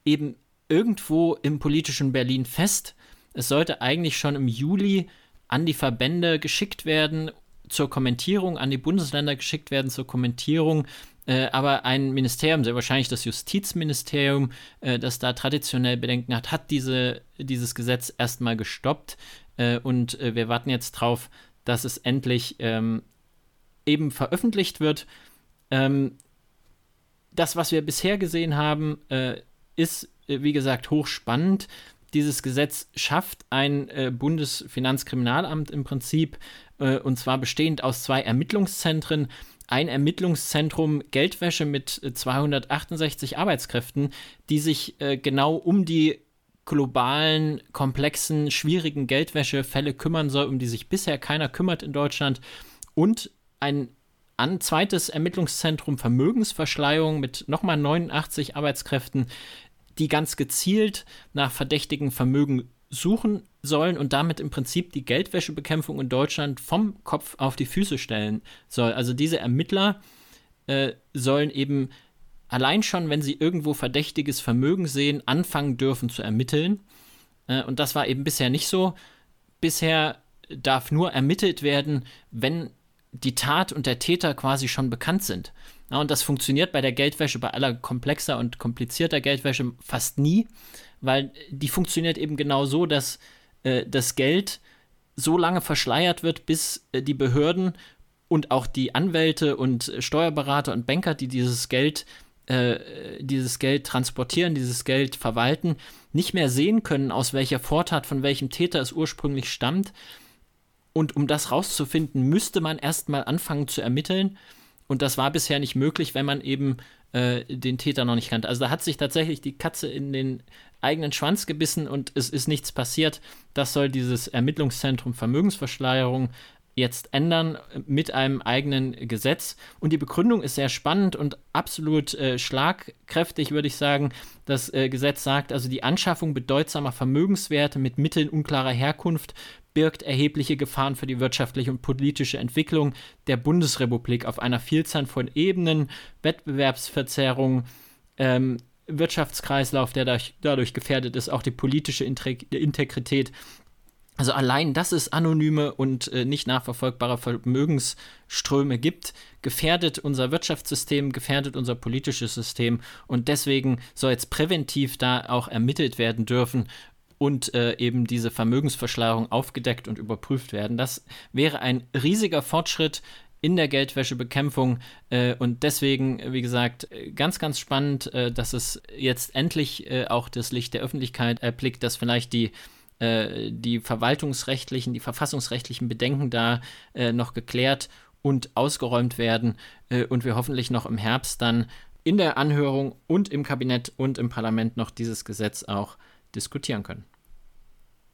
eben irgendwo im politischen Berlin fest. Es sollte eigentlich schon im Juli an die Verbände geschickt werden zur Kommentierung, an die Bundesländer geschickt werden zur Kommentierung. Äh, aber ein Ministerium, sehr wahrscheinlich das Justizministerium, äh, das da traditionell Bedenken hat, hat diese, dieses Gesetz erstmal gestoppt. Äh, und äh, wir warten jetzt drauf, dass es endlich ähm, eben veröffentlicht wird. Ähm, das, was wir bisher gesehen haben, äh, ist, äh, wie gesagt, hochspannend. Dieses Gesetz schafft ein äh, Bundesfinanzkriminalamt im Prinzip, äh, und zwar bestehend aus zwei Ermittlungszentren. Ein Ermittlungszentrum Geldwäsche mit 268 äh, Arbeitskräften, die sich äh, genau um die globalen, komplexen, schwierigen Geldwäschefälle kümmern soll, um die sich bisher keiner kümmert in Deutschland. Und ein an zweites Ermittlungszentrum Vermögensverschleierung mit nochmal 89 Arbeitskräften, die ganz gezielt nach verdächtigen Vermögen suchen sollen und damit im Prinzip die Geldwäschebekämpfung in Deutschland vom Kopf auf die Füße stellen soll. Also diese Ermittler äh, sollen eben allein schon, wenn sie irgendwo verdächtiges Vermögen sehen, anfangen dürfen zu ermitteln. Äh, und das war eben bisher nicht so. Bisher darf nur ermittelt werden, wenn die Tat und der Täter quasi schon bekannt sind. Ja, und das funktioniert bei der Geldwäsche, bei aller komplexer und komplizierter Geldwäsche fast nie, weil die funktioniert eben genau so, dass äh, das Geld so lange verschleiert wird, bis äh, die Behörden und auch die Anwälte und Steuerberater und Banker, die dieses Geld äh, dieses Geld transportieren, dieses Geld verwalten, nicht mehr sehen können, aus welcher Vortat, von welchem Täter es ursprünglich stammt. Und um das rauszufinden, müsste man erstmal anfangen zu ermitteln. Und das war bisher nicht möglich, wenn man eben äh, den Täter noch nicht kannte. Also da hat sich tatsächlich die Katze in den eigenen Schwanz gebissen und es ist nichts passiert. Das soll dieses Ermittlungszentrum Vermögensverschleierung jetzt ändern mit einem eigenen Gesetz. Und die Begründung ist sehr spannend und absolut äh, schlagkräftig, würde ich sagen. Das äh, Gesetz sagt also, die Anschaffung bedeutsamer Vermögenswerte mit Mitteln unklarer Herkunft birgt erhebliche Gefahren für die wirtschaftliche und politische Entwicklung der Bundesrepublik. Auf einer Vielzahl von Ebenen, Wettbewerbsverzerrung, ähm, Wirtschaftskreislauf, der dadurch, dadurch gefährdet ist, auch die politische Integrität. Also allein, dass es anonyme und äh, nicht nachverfolgbare Vermögensströme gibt, gefährdet unser Wirtschaftssystem, gefährdet unser politisches System. Und deswegen soll jetzt präventiv da auch ermittelt werden dürfen und äh, eben diese Vermögensverschleierung aufgedeckt und überprüft werden. Das wäre ein riesiger Fortschritt in der Geldwäschebekämpfung äh, und deswegen, wie gesagt, ganz, ganz spannend, äh, dass es jetzt endlich äh, auch das Licht der Öffentlichkeit erblickt, dass vielleicht die äh, die verwaltungsrechtlichen, die verfassungsrechtlichen Bedenken da äh, noch geklärt und ausgeräumt werden äh, und wir hoffentlich noch im Herbst dann in der Anhörung und im Kabinett und im Parlament noch dieses Gesetz auch diskutieren können.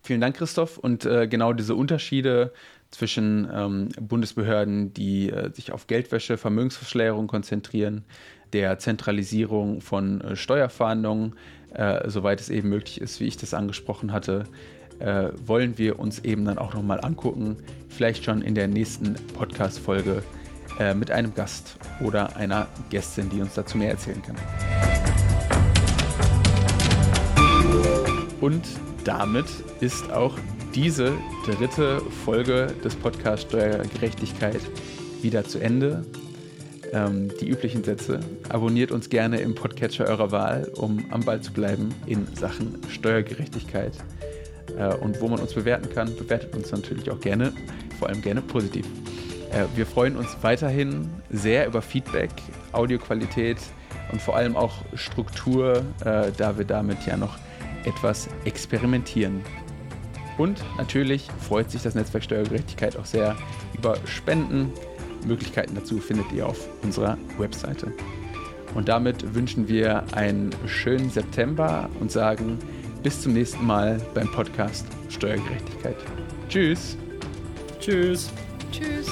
Vielen Dank, Christoph. Und äh, genau diese Unterschiede zwischen ähm, Bundesbehörden, die äh, sich auf Geldwäsche, Vermögensverschleierung konzentrieren, der Zentralisierung von äh, Steuerfahndungen, soweit es eben möglich ist, wie ich das angesprochen hatte, äh, wollen wir uns eben dann auch nochmal angucken. Vielleicht schon in der nächsten Podcast-Folge äh, mit einem Gast oder einer Gästin, die uns dazu mehr erzählen kann. Und damit ist auch diese dritte Folge des Podcasts Steuergerechtigkeit wieder zu Ende. Ähm, die üblichen Sätze. Abonniert uns gerne im Podcatcher eurer Wahl, um am Ball zu bleiben in Sachen Steuergerechtigkeit äh, und wo man uns bewerten kann, bewertet uns natürlich auch gerne, vor allem gerne positiv. Äh, wir freuen uns weiterhin sehr über Feedback, Audioqualität und vor allem auch Struktur, äh, da wir damit ja noch etwas experimentieren. Und natürlich freut sich das Netzwerk Steuergerechtigkeit auch sehr über Spenden. Möglichkeiten dazu findet ihr auf unserer Webseite. Und damit wünschen wir einen schönen September und sagen bis zum nächsten Mal beim Podcast Steuergerechtigkeit. Tschüss. Tschüss. Tschüss.